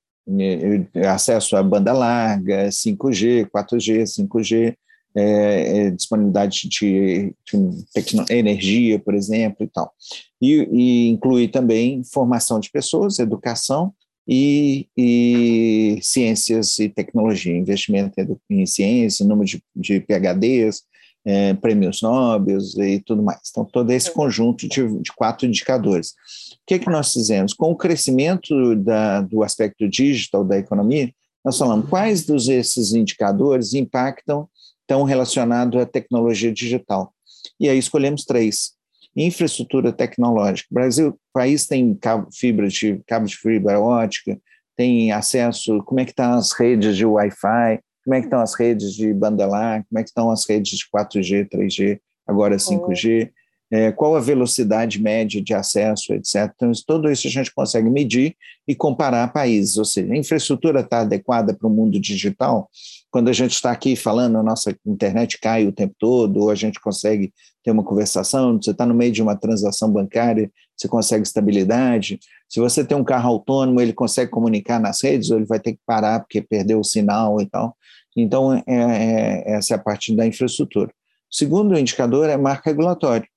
é, acesso à banda larga, 5G, 4G, 5G, é, é, disponibilidade de, de energia, por exemplo, e tal. E, e, inclui também formação de pessoas, educação e, e ciências e tecnologia, investimento em ciência, número de, de PHDs, é, prêmios Nobel e tudo mais. Então, todo esse conjunto de, de quatro indicadores. O que, é que nós fizemos? Com o crescimento da, do aspecto digital da economia, nós falamos quais dos esses indicadores impactam, estão relacionados à tecnologia digital. E aí escolhemos três. Infraestrutura tecnológica. O Brasil, o país tem cabo, fibra de, cabo de fibra ótica, tem acesso, como é que estão as redes de Wi-Fi, como é que estão as redes de banda larga, como é que estão as redes de 4G, 3G, agora 5G, é, qual a velocidade média de acesso, etc. Então, tudo isso a gente consegue medir e comparar países, ou seja, a infraestrutura está adequada para o mundo digital. Quando a gente está aqui falando, a nossa internet cai o tempo todo, ou a gente consegue ter uma conversação, você está no meio de uma transação bancária, você consegue estabilidade. Se você tem um carro autônomo, ele consegue comunicar nas redes, ou ele vai ter que parar porque perdeu o sinal e tal. Então, é, é, essa é a parte da infraestrutura. O segundo indicador é marco regulatório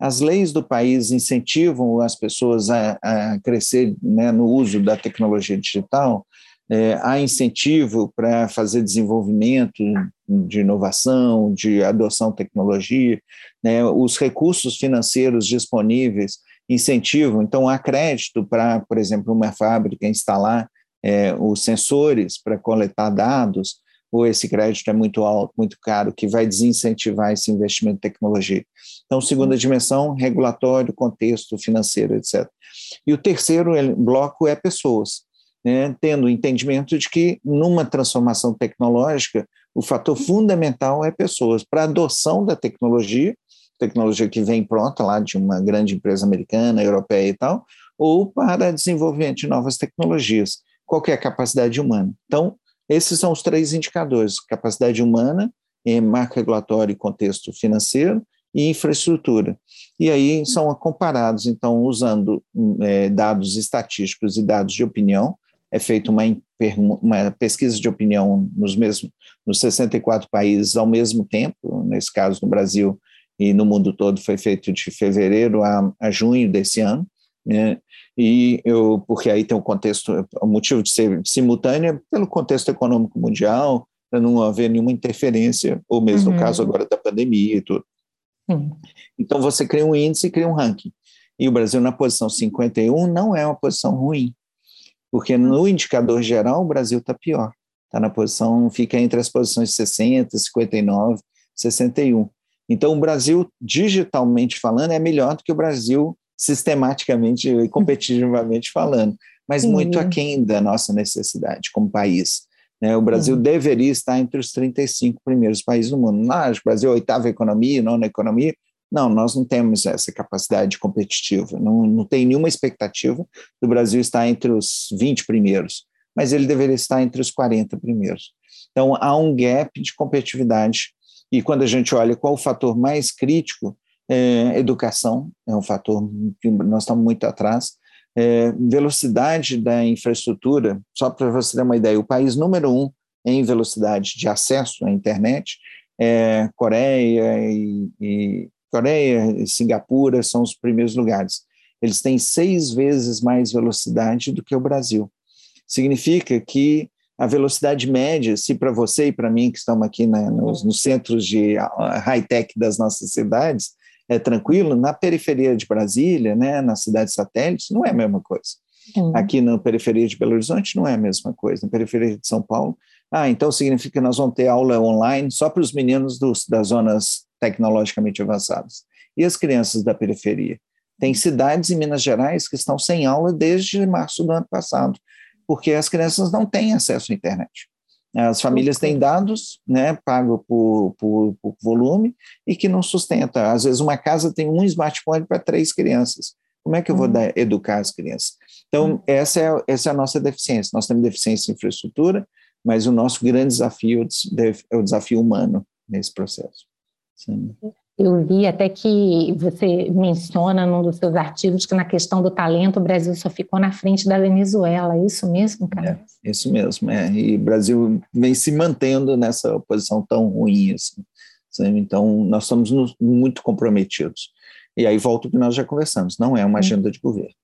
as leis do país incentivam as pessoas a, a crescer né, no uso da tecnologia digital, é, há incentivo para fazer desenvolvimento de inovação, de adoção de tecnologia, né, os recursos financeiros disponíveis incentivam, então há crédito para, por exemplo, uma fábrica instalar é, os sensores para coletar dados, ou esse crédito é muito alto, muito caro, que vai desincentivar esse investimento em tecnologia. Então, segunda dimensão, regulatório, contexto financeiro, etc. E o terceiro bloco é pessoas, né, tendo o entendimento de que, numa transformação tecnológica, o fator fundamental é pessoas. Para a adoção da tecnologia, tecnologia que vem pronta lá de uma grande empresa americana, europeia e tal, ou para desenvolvimento de novas tecnologias. Qual é a capacidade humana? Então, esses são os três indicadores: capacidade humana, marco regulatório e contexto financeiro, e infraestrutura. E aí são comparados, então, usando é, dados estatísticos e dados de opinião. É feita uma, uma pesquisa de opinião nos, mesmos, nos 64 países ao mesmo tempo, nesse caso no Brasil e no mundo todo foi feito de fevereiro a, a junho desse ano, né? e eu, porque aí tem o contexto, o motivo de ser simultânea, pelo contexto econômico mundial, para não haver nenhuma interferência, ou mesmo uhum. no caso agora da pandemia e tudo. Uhum. Então você cria um índice e cria um ranking. E o Brasil na posição 51 não é uma posição ruim, porque no indicador geral o Brasil está pior. Está na posição, fica entre as posições 60, 59, 61. Então o Brasil, digitalmente falando, é melhor do que o Brasil sistematicamente e *laughs* competitivamente falando, mas Sim. muito aquém da nossa necessidade como país. Né? O Brasil Sim. deveria estar entre os 35 primeiros países do mundo. Não, o Brasil é a oitava economia, nona economia. Não, nós não temos essa capacidade competitiva. Não, não tem nenhuma expectativa do Brasil estar entre os 20 primeiros, mas ele deveria estar entre os 40 primeiros. Então, há um gap de competitividade. E quando a gente olha qual o fator mais crítico, é, educação é um fator que nós estamos muito atrás. É, velocidade da infraestrutura, só para você ter uma ideia, o país número um em velocidade de acesso à internet é Coreia e, e Coreia e Singapura são os primeiros lugares. Eles têm seis vezes mais velocidade do que o Brasil. Significa que a velocidade média, se para você e para mim que estamos aqui né, nos, nos, centros de high-tech das nossas cidades, é tranquilo, na periferia de Brasília, né, na cidade satélite, não é a mesma coisa. Uhum. Aqui na periferia de Belo Horizonte não é a mesma coisa, na periferia de São Paulo. Ah, então significa que nós vamos ter aula online só para os meninos dos, das zonas tecnologicamente avançadas. E as crianças da periferia? Tem cidades em Minas Gerais que estão sem aula desde março do ano passado, porque as crianças não têm acesso à internet. As famílias têm dados, né, pago por, por, por, volume e que não sustenta. Às vezes uma casa tem um smartphone para três crianças. Como é que eu vou uhum. dar, educar as crianças? Então, uhum. essa, é, essa é a nossa deficiência. Nós temos deficiência em infraestrutura, mas o nosso grande desafio é o desafio humano nesse processo. Sim. Eu vi até que você menciona num dos seus artigos que na questão do talento o Brasil só ficou na frente da Venezuela. É isso mesmo, cara? É, isso mesmo. É. E o Brasil vem se mantendo nessa posição tão ruim. Assim, então, nós estamos muito comprometidos. E aí volta o que nós já conversamos: não é uma agenda de governo,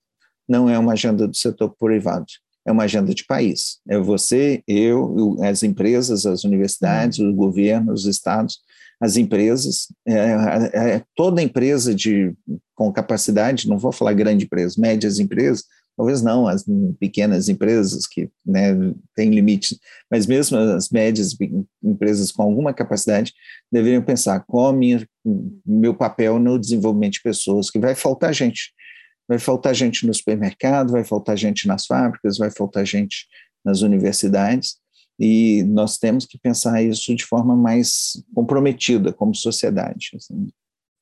não é uma agenda do setor privado, é uma agenda de país. É você, eu, as empresas, as universidades, o governo, os estados as empresas, é, é, é, toda empresa de, com capacidade, não vou falar grande empresa, médias empresas, talvez não as pequenas empresas que né, têm limites, mas mesmo as médias empresas com alguma capacidade deveriam pensar qual minha, meu papel no desenvolvimento de pessoas, que vai faltar gente. Vai faltar gente no supermercado, vai faltar gente nas fábricas, vai faltar gente nas universidades, e nós temos que pensar isso de forma mais comprometida como sociedade. Assim.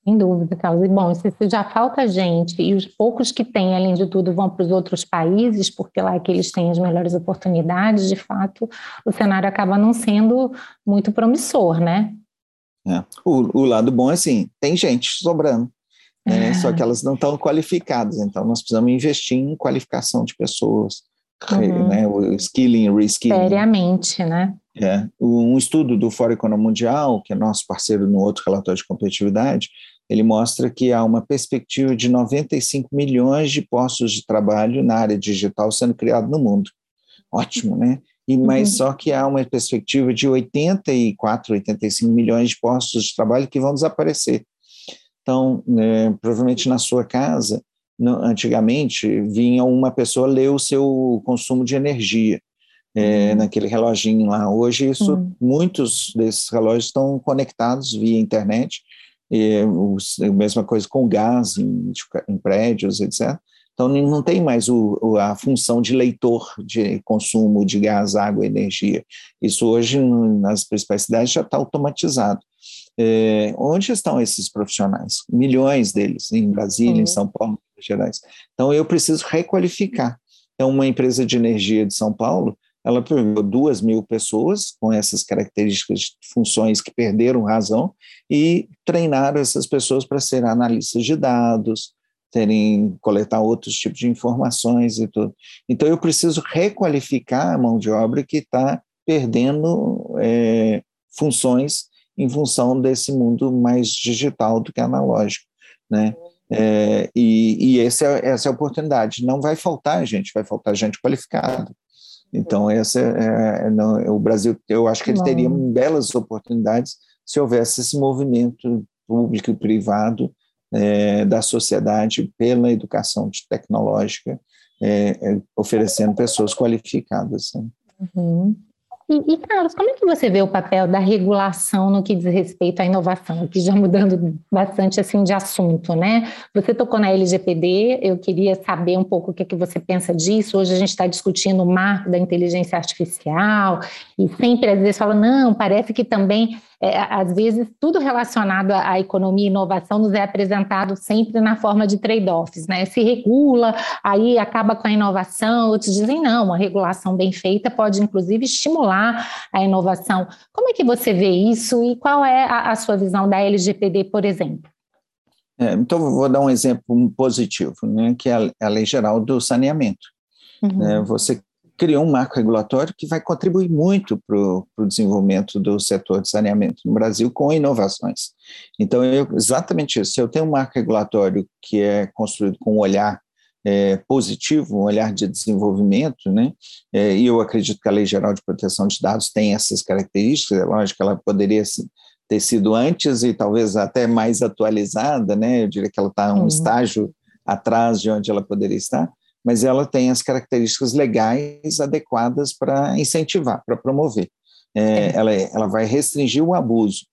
Sem dúvida, Carlos. E bom, se já falta gente e os poucos que têm, além de tudo, vão para os outros países, porque lá é que eles têm as melhores oportunidades, de fato, o cenário acaba não sendo muito promissor, né? É. O, o, lado bom é assim, tem gente sobrando, né? é. só que elas não estão qualificadas, então nós precisamos investir em qualificação de pessoas, uhum. né? o skilling, reskilling. Seriamente, né? É. Um estudo do Fórum Econômico Mundial, que é nosso parceiro no outro relatório de competitividade, ele mostra que há uma perspectiva de 95 milhões de postos de trabalho na área digital sendo criado no mundo. Ótimo, né? E, mas uhum. só que há uma perspectiva de 84, 85 milhões de postos de trabalho que vão desaparecer. Então, né, provavelmente na sua casa, antigamente, vinha uma pessoa ler o seu consumo de energia é, uhum. naquele reloginho lá. Hoje, isso, uhum. muitos desses relógios estão conectados via internet e, a mesma coisa com gás em, em prédios, etc. Então, não tem mais o, a função de leitor de consumo de gás, água, energia. Isso hoje, nas principais cidades, já está automatizado. É, onde estão esses profissionais? Milhões deles, em Brasília, em São Paulo, Gerais. Então, eu preciso requalificar. Então, uma empresa de energia de São Paulo, ela pegou duas mil pessoas com essas características funções que perderam razão e treinaram essas pessoas para serem analistas de dados, terem coletar outros tipos de informações e tudo. Então eu preciso requalificar a mão de obra que está perdendo é, funções em função desse mundo mais digital do que analógico, né? É, e, e essa, é, essa é a oportunidade. Não vai faltar gente, vai faltar gente qualificada. Então, essa é, é, não, o Brasil, eu acho que ele teria belas oportunidades se houvesse esse movimento público e privado é, da sociedade pela educação tecnológica, é, é, oferecendo pessoas qualificadas. Né? Uhum. E, e, Carlos, como é que você vê o papel da regulação no que diz respeito à inovação? Aqui já mudando bastante assim de assunto, né? Você tocou na LGPD, eu queria saber um pouco o que, é que você pensa disso. Hoje a gente está discutindo o marco da inteligência artificial e sempre às vezes fala, não, parece que também é, às vezes, tudo relacionado à economia e inovação nos é apresentado sempre na forma de trade-offs, né? Se regula, aí acaba com a inovação, outros dizem não, uma regulação bem feita pode, inclusive, estimular a inovação. Como é que você vê isso e qual é a, a sua visão da LGPD, por exemplo? É, então, vou dar um exemplo positivo, né, que é a, a Lei Geral do Saneamento. Uhum. É, você criou um marco regulatório que vai contribuir muito para o desenvolvimento do setor de saneamento no Brasil com inovações. Então, eu, exatamente isso. Se eu tenho um marco regulatório que é construído com um olhar é, positivo, um olhar de desenvolvimento, né? É, e eu acredito que a Lei Geral de Proteção de Dados tem essas características, é lógico que ela poderia ter sido antes e talvez até mais atualizada, né? Eu diria que ela está um uhum. estágio atrás de onde ela poderia estar, mas ela tem as características legais adequadas para incentivar, para promover. É, é. ela, ela vai restringir o abuso.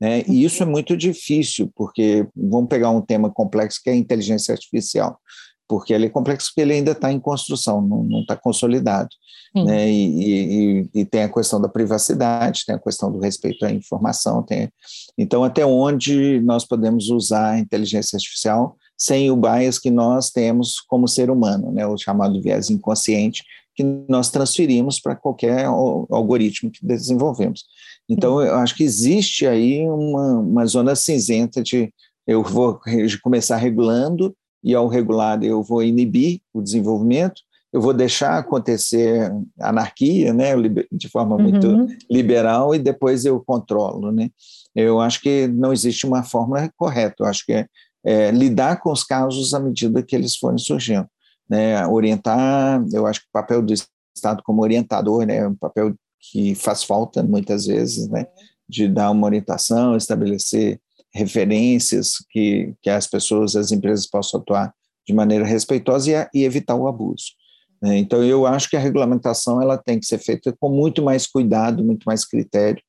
Né? E isso é muito difícil, porque vamos pegar um tema complexo que é a inteligência artificial, porque ele é complexo porque ele ainda está em construção, não está consolidado. Né? E, e, e, tem a questão da privacidade, tem a questão do respeito à informação. Tem... Então, até onde nós podemos usar a inteligência artificial sem o bias que nós temos como ser humano, né, o chamado viés inconsciente, que nós transferimos para qualquer algoritmo que desenvolvemos. Então, eu acho que existe aí uma, uma zona cinzenta de eu vou começar regulando e ao regular eu vou inibir o desenvolvimento, eu vou deixar acontecer anarquia, né, de forma muito uhum. liberal e depois eu controlo, né? Eu acho que não existe uma fórmula correta. Eu acho que é é, lidar com os casos à medida que eles forem surgindo. Né? Orientar, eu acho que o papel do Estado como orientador né, é um papel que faz falta muitas vezes, né, de dar uma orientação, estabelecer referências que, que as pessoas, as empresas possam atuar de maneira respeitosa e, e evitar o abuso. Né? Então, eu acho que a regulamentação ela tem que ser feita com muito mais cuidado, muito mais critério.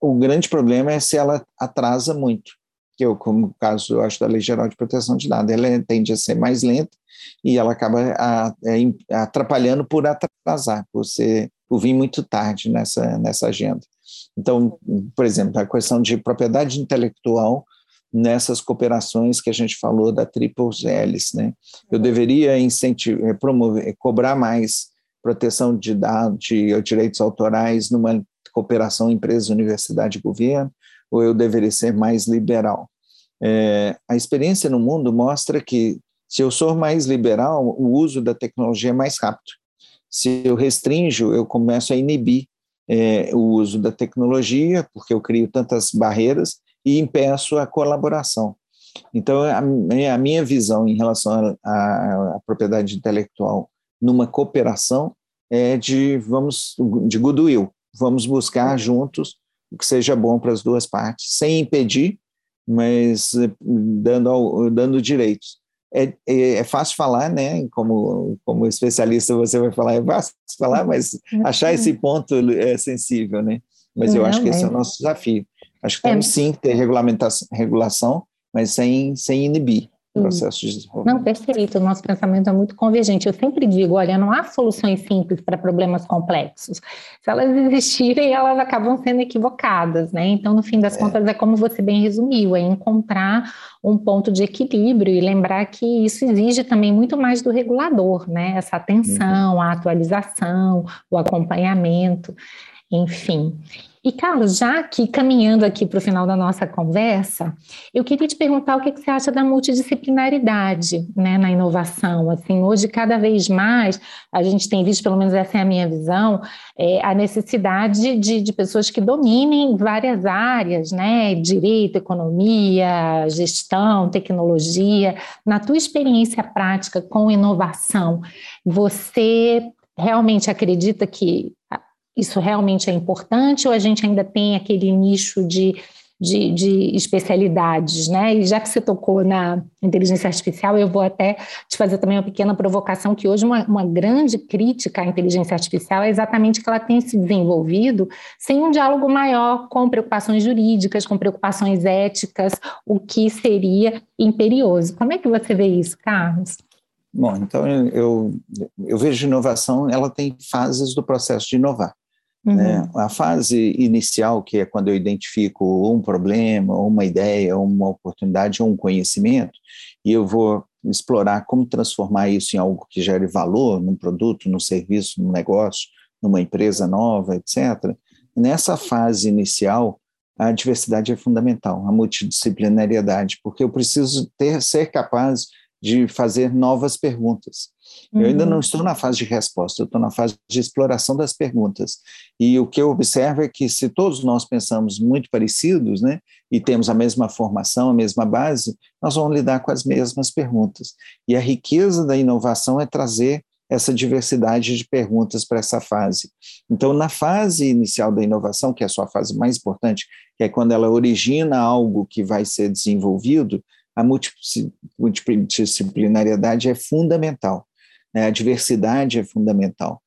O grande problema é se ela atrasa muito, que eu, como o caso, eu acho, da Lei Geral de Proteção de Dados, ela tende a ser mais lenta e ela acaba é, atrapalhando por atrasar, por, ser, por vir muito tarde nessa, nessa agenda. Então, por exemplo, a questão de propriedade intelectual nessas cooperações que a gente falou da Triple Hélice, né? Eu deveria incentivar, eh, promover, cobrar mais proteção de dados, de direitos autorais numa cooperação empresa, universidade e governo, ou eu deveria ser mais liberal? É, a experiência no mundo mostra que se eu sou mais liberal, o uso da tecnologia é mais rápido. Se eu restringo, eu começo a inibir é, o uso da tecnologia, porque eu crio tantas barreiras, e impeço a colaboração. Então, a, a minha visão em relação à propriedade intelectual numa cooperação é de vamos de goodwill, vamos buscar juntos o que seja bom para as duas partes, sem impedir, mas eh, dando dando direitos. É, é, é, fácil falar, né? Como, como especialista você vai falar, é fácil falar, mas achar esse ponto é sensível, né? Mas eu acho que esse é o nosso desafio. Acho que é. temos sim que ter regulamentação, regulação, mas sem, sem inibir processo de desenvolvimento. Não, perfeito. O nosso pensamento é muito convergente. Eu sempre digo, olha, não há soluções simples para problemas complexos. Se elas existirem, elas acabam sendo equivocadas, né? Então, no fim das é. contas, é como você bem resumiu, é encontrar um ponto de equilíbrio e lembrar que isso exige também muito mais do regulador, né? Essa atenção, uhum. a atualização, o acompanhamento, enfim. E, Carlos, já que caminhando aqui para o final da nossa conversa, eu queria te perguntar o que, você acha da multidisciplinaridade né, na inovação. Assim, hoje, cada vez mais, a gente tem visto, pelo menos essa é a minha visão, é, a necessidade de, de pessoas que dominem várias áreas, né? Direito, economia, gestão, tecnologia. Na tua experiência prática com inovação, você realmente acredita que isso realmente é importante ou a gente ainda tem aquele nicho de, de, de, especialidades, né? E já que você tocou na inteligência artificial, eu vou até te fazer também uma pequena provocação, que hoje uma, uma grande crítica à inteligência artificial é exatamente que ela tem se desenvolvido sem um diálogo maior com preocupações jurídicas, com preocupações éticas, o que seria imperioso. Como é que você vê isso, Carlos? Bom, então eu, eu vejo inovação, ela tem fases do processo de inovar. Uhum. Né? A fase inicial, que é quando eu identifico um problema, uma ideia, uma oportunidade ou um conhecimento, e eu vou explorar como transformar isso em algo que gere valor num produto, num serviço, num negócio, numa empresa nova, etc. Nessa fase inicial, a diversidade é fundamental, a multidisciplinariedade, porque eu preciso ter, ser capaz de fazer novas perguntas. Uhum. Eu ainda não uhum. estou na fase de resposta, eu estou na fase de exploração das perguntas. E o que eu observo é que se todos nós pensamos muito parecidos, né, e temos a mesma formação, a mesma base, nós vamos lidar com as mesmas perguntas. E a riqueza da inovação é trazer essa diversidade de perguntas para essa fase. Então, na fase inicial da inovação, que é a sua fase mais importante, que é quando ela origina algo que vai ser desenvolvido, a multidisciplinariedade é fundamental, né? a diversidade é fundamental.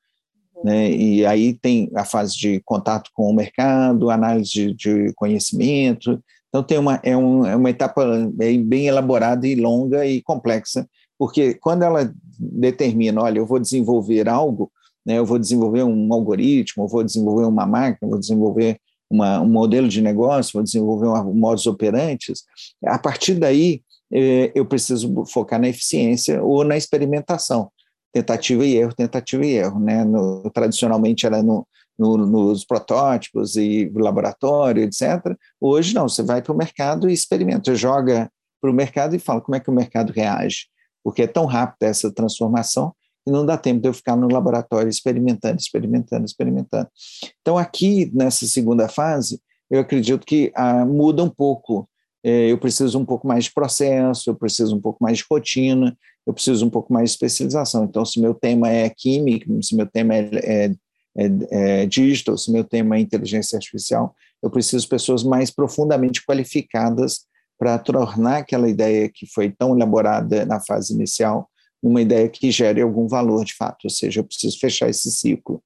Né? E aí tem a fase de contato com o mercado, análise de, de conhecimento. Então, tem uma, é, um, é uma etapa bem, bem elaborada e longa e complexa, porque quando ela determina, olha, eu vou desenvolver algo, né, eu vou desenvolver um algoritmo, eu vou desenvolver uma máquina, eu vou desenvolver uma, um modelo de negócio, vou desenvolver um modus operantes, a partir daí eh, eu preciso focar na eficiência ou na experimentação, tentativa e erro, tentativa e erro, né? No, tradicionalmente era no, no, nos protótipos e laboratório, etc. Hoje não, você vai para o mercado e experimenta, joga para o mercado e fala como é que o mercado reage, porque é tão rápida essa transformação e não dá tempo de eu ficar no laboratório experimentando, experimentando, experimentando. Então, aqui, nessa segunda fase, eu acredito que ah, muda um pouco. É, eu preciso um pouco mais de processo, eu preciso um pouco mais de rotina, eu preciso um pouco mais de especialização. Então, se meu tema é química, se meu tema é, é, é, é digital, se meu tema é inteligência artificial, eu preciso de pessoas mais profundamente qualificadas para tornar aquela ideia que foi tão elaborada na fase inicial uma ideia que gere algum valor de fato, ou seja, eu preciso fechar esse ciclo.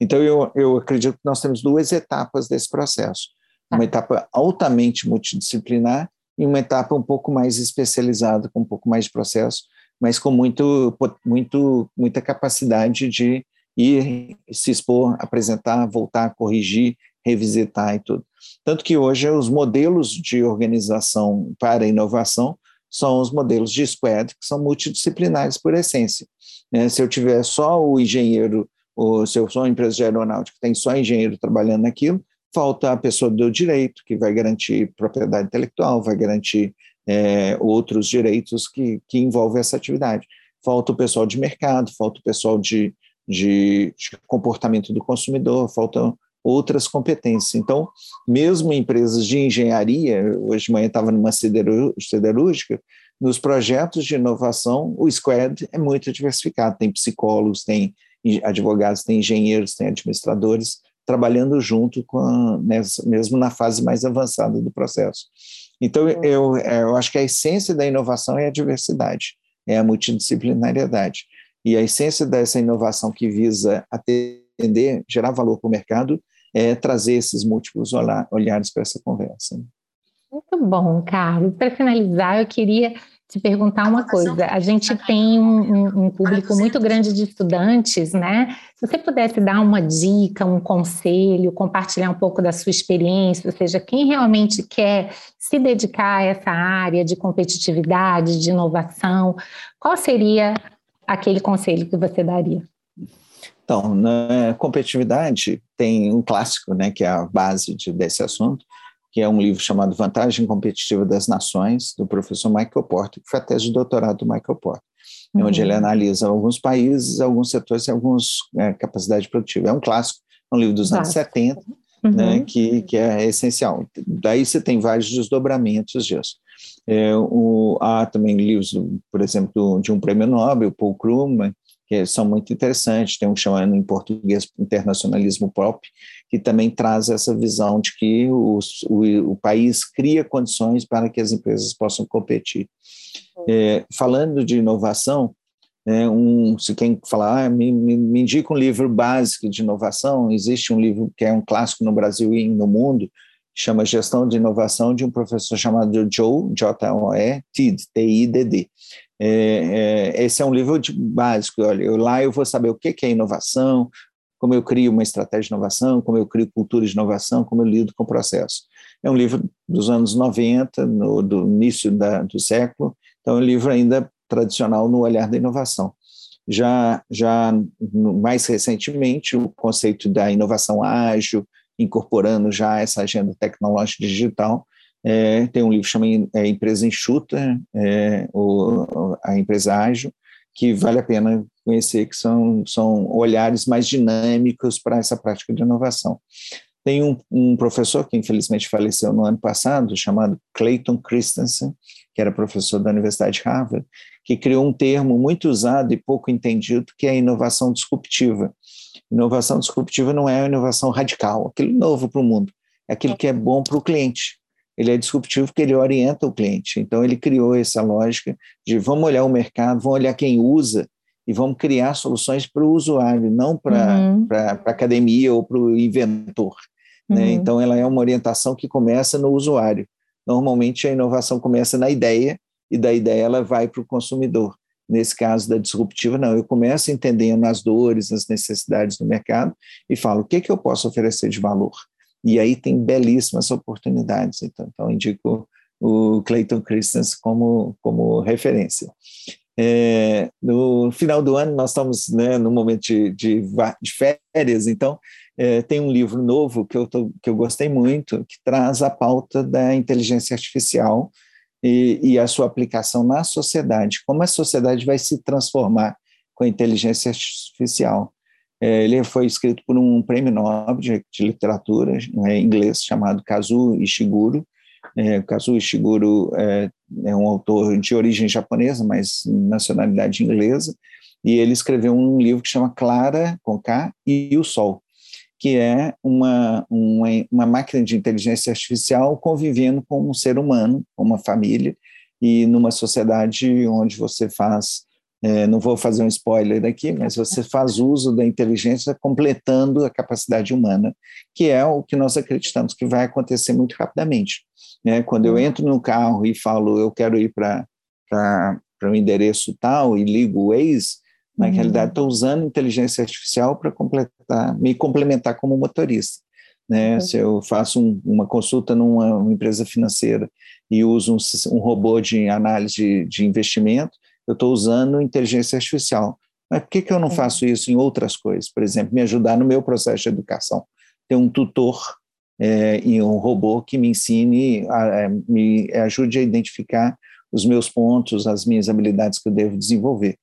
Então, eu, eu acredito que nós temos duas etapas desse processo: uma tá. etapa altamente multidisciplinar e uma etapa um pouco mais especializada, com um pouco mais de processo, mas com muito, muito, muita capacidade de ir se expor, apresentar, voltar, corrigir, revisitar e tudo. Tanto que hoje os modelos de organização para inovação são os modelos de squad, que são multidisciplinares por essência. Né? Se eu tiver só o engenheiro, se eu sou uma empresa de aeronáutica, tem só engenheiro trabalhando naquilo, falta a pessoa do direito, que vai garantir propriedade intelectual, vai garantir é, outros direitos que, que envolvem essa atividade. Falta o pessoal de mercado, falta o pessoal de, de, de comportamento do consumidor, faltam outras competências. Então, mesmo empresas de engenharia, hoje de manhã estava numa siderúrgica, nos projetos de inovação, o squad é muito diversificado. Tem psicólogos, tem advogados, tem engenheiros, tem administradores trabalhando junto com a, mesmo na fase mais avançada do processo. Então, eu, eu acho que a essência da inovação é a diversidade, é a multidisciplinariedade. E a essência dessa inovação que visa atender, gerar valor para o mercado, é, trazer esses múltiplos olhares para essa conversa. Muito bom, Carlos. Para finalizar, eu queria te perguntar uma coisa. A gente tem um, um, público muito grande de estudantes, né? Se você pudesse dar uma dica, um conselho, compartilhar um pouco da sua experiência, ou seja, quem realmente quer se dedicar a essa área de competitividade, de inovação, qual seria aquele conselho que você daria? Então, na competitividade tem um clássico, né, que é a base de, desse assunto, que é um livro chamado Vantagem Competitiva das Nações, do professor Michael Porter, que foi a tese de doutorado do Michael Porter, uhum. onde ele analisa alguns países, alguns setores e algumas é, capacidade produtiva. É um clássico, é um livro dos anos 70, uhum. né, que, que é essencial. Daí você tem vários desdobramentos disso. É, o, há também livros, por exemplo, de um prêmio Nobel, Paul Krugman, que são muito interessantes. Tem um chamado em português internacionalismo pop, que também traz essa visão de que o, o, o país cria condições para que as empresas possam competir. É, falando de inovação, é, um, se quem falar, ah, me, me, me indica um livro básico de inovação, existe um livro que é um clássico no Brasil e no mundo, chama Gestão de Inovação, de um professor chamado Joe, J-O-E, Tidd, T-I-D-D. É, é, esse é um livro de, básico. Olha, eu, lá eu vou saber o que, que é inovação, como eu crio uma estratégia de inovação, como eu crio cultura de inovação, como eu lido com o processo. É um livro dos anos 90, no, do início da, do século, então é um livro ainda tradicional no olhar da inovação. Já, já mais recentemente, o conceito da inovação ágil, incorporando já essa agenda tecnológica digital. É, tem um livro chamado é, Empresa Enxuta, é, o, a empresa ágil, que vale a pena conhecer, que são, são olhares mais dinâmicos para essa prática de inovação. Tem um, um, professor que infelizmente faleceu no ano passado, chamado Clayton Christensen, que era professor da Universidade de Harvard, que criou um termo muito usado e pouco entendido, que é a inovação disruptiva. Inovação disruptiva não é a inovação radical, aquilo novo para o mundo, é aquilo que é bom para o cliente. Ele é disruptivo porque ele orienta o cliente. Então, ele criou essa lógica de vamos olhar o mercado, vamos olhar quem usa e vamos criar soluções para o usuário, não para uhum. a academia ou para o inventor. Né? Uhum. Então, ela é uma orientação que começa no usuário. Normalmente, a inovação começa na ideia e da ideia ela vai para o consumidor. Nesse caso da disruptiva, não, eu começo entendendo as dores, as necessidades do mercado e falo o que, que eu posso oferecer de valor. E aí tem belíssimas oportunidades. Então, então indico o Clayton Christensen como, como referência. É, no final do ano, nós estamos né, no momento de, de, de férias, então é, tem um livro novo que eu, tô, que eu gostei muito, que traz a pauta da inteligência artificial e, e a sua aplicação na sociedade, como a sociedade vai se transformar com a inteligência artificial. É, ele foi escrito por um prêmio Nobel de, de literatura né, inglês chamado Kazuo Ishiguro. É, Kazuo Ishiguro é, é, um autor de origem japonesa, mas nacionalidade inglesa, e ele escreveu um livro que chama Clara com K e o Sol. que é uma, uma, uma máquina de inteligência artificial convivendo com um ser humano, com uma família, e numa sociedade onde você faz, é, não vou fazer um spoiler aqui, mas você faz uso da inteligência completando a capacidade humana, que é o que nós acreditamos que vai acontecer muito rapidamente. Né? Quando eu entro no carro e falo, eu quero ir para um endereço tal e ligo o Waze, na uhum. realidade estou usando inteligência artificial para completar, me complementar como motorista. Né? Uhum. Se eu faço um, uma consulta numa empresa financeira e uso um, um robô de análise de, de investimento, eu estou usando inteligência artificial. Mas por que, que eu não faço isso em outras coisas? Por exemplo, me ajudar no meu processo de educação. Ter um tutor é, e um robô que me ensine, a, a, me ajude a identificar os meus pontos, as minhas habilidades que eu devo desenvolver.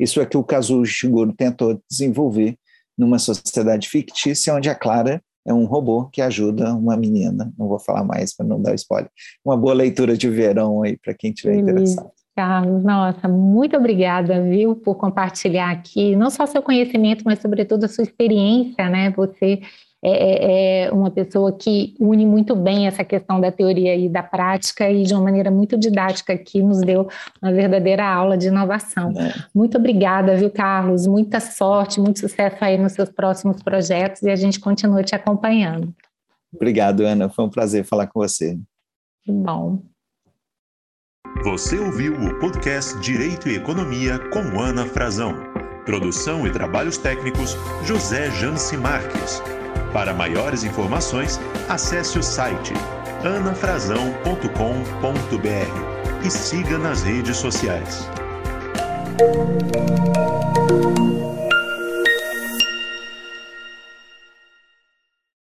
Isso é que o Kazuo Ishiguro tentou desenvolver numa sociedade fictícia onde a Clara é um robô que ajuda uma menina. Não vou falar mais para não dar spoiler. Uma boa leitura de verão aí para quem tiver interessado. Carlos, nossa, muito obrigada, viu, por compartilhar aqui, não só seu conhecimento, mas sobretudo a sua experiência, né? Você é, é, é uma pessoa que une muito bem essa questão da teoria e da prática e de uma maneira muito didática que nos deu uma verdadeira aula de inovação. É. Muito obrigada, viu, Carlos? Muita sorte, muito sucesso aí nos seus próximos projetos e a gente continua te acompanhando. Obrigado, Ana. Foi um prazer falar com você. Bom. Você ouviu o podcast Direito e Economia com Ana Frazão. Produção e trabalhos técnicos José Janci Marques. Para maiores informações, acesse o site anafrazão.com.br e siga nas redes sociais.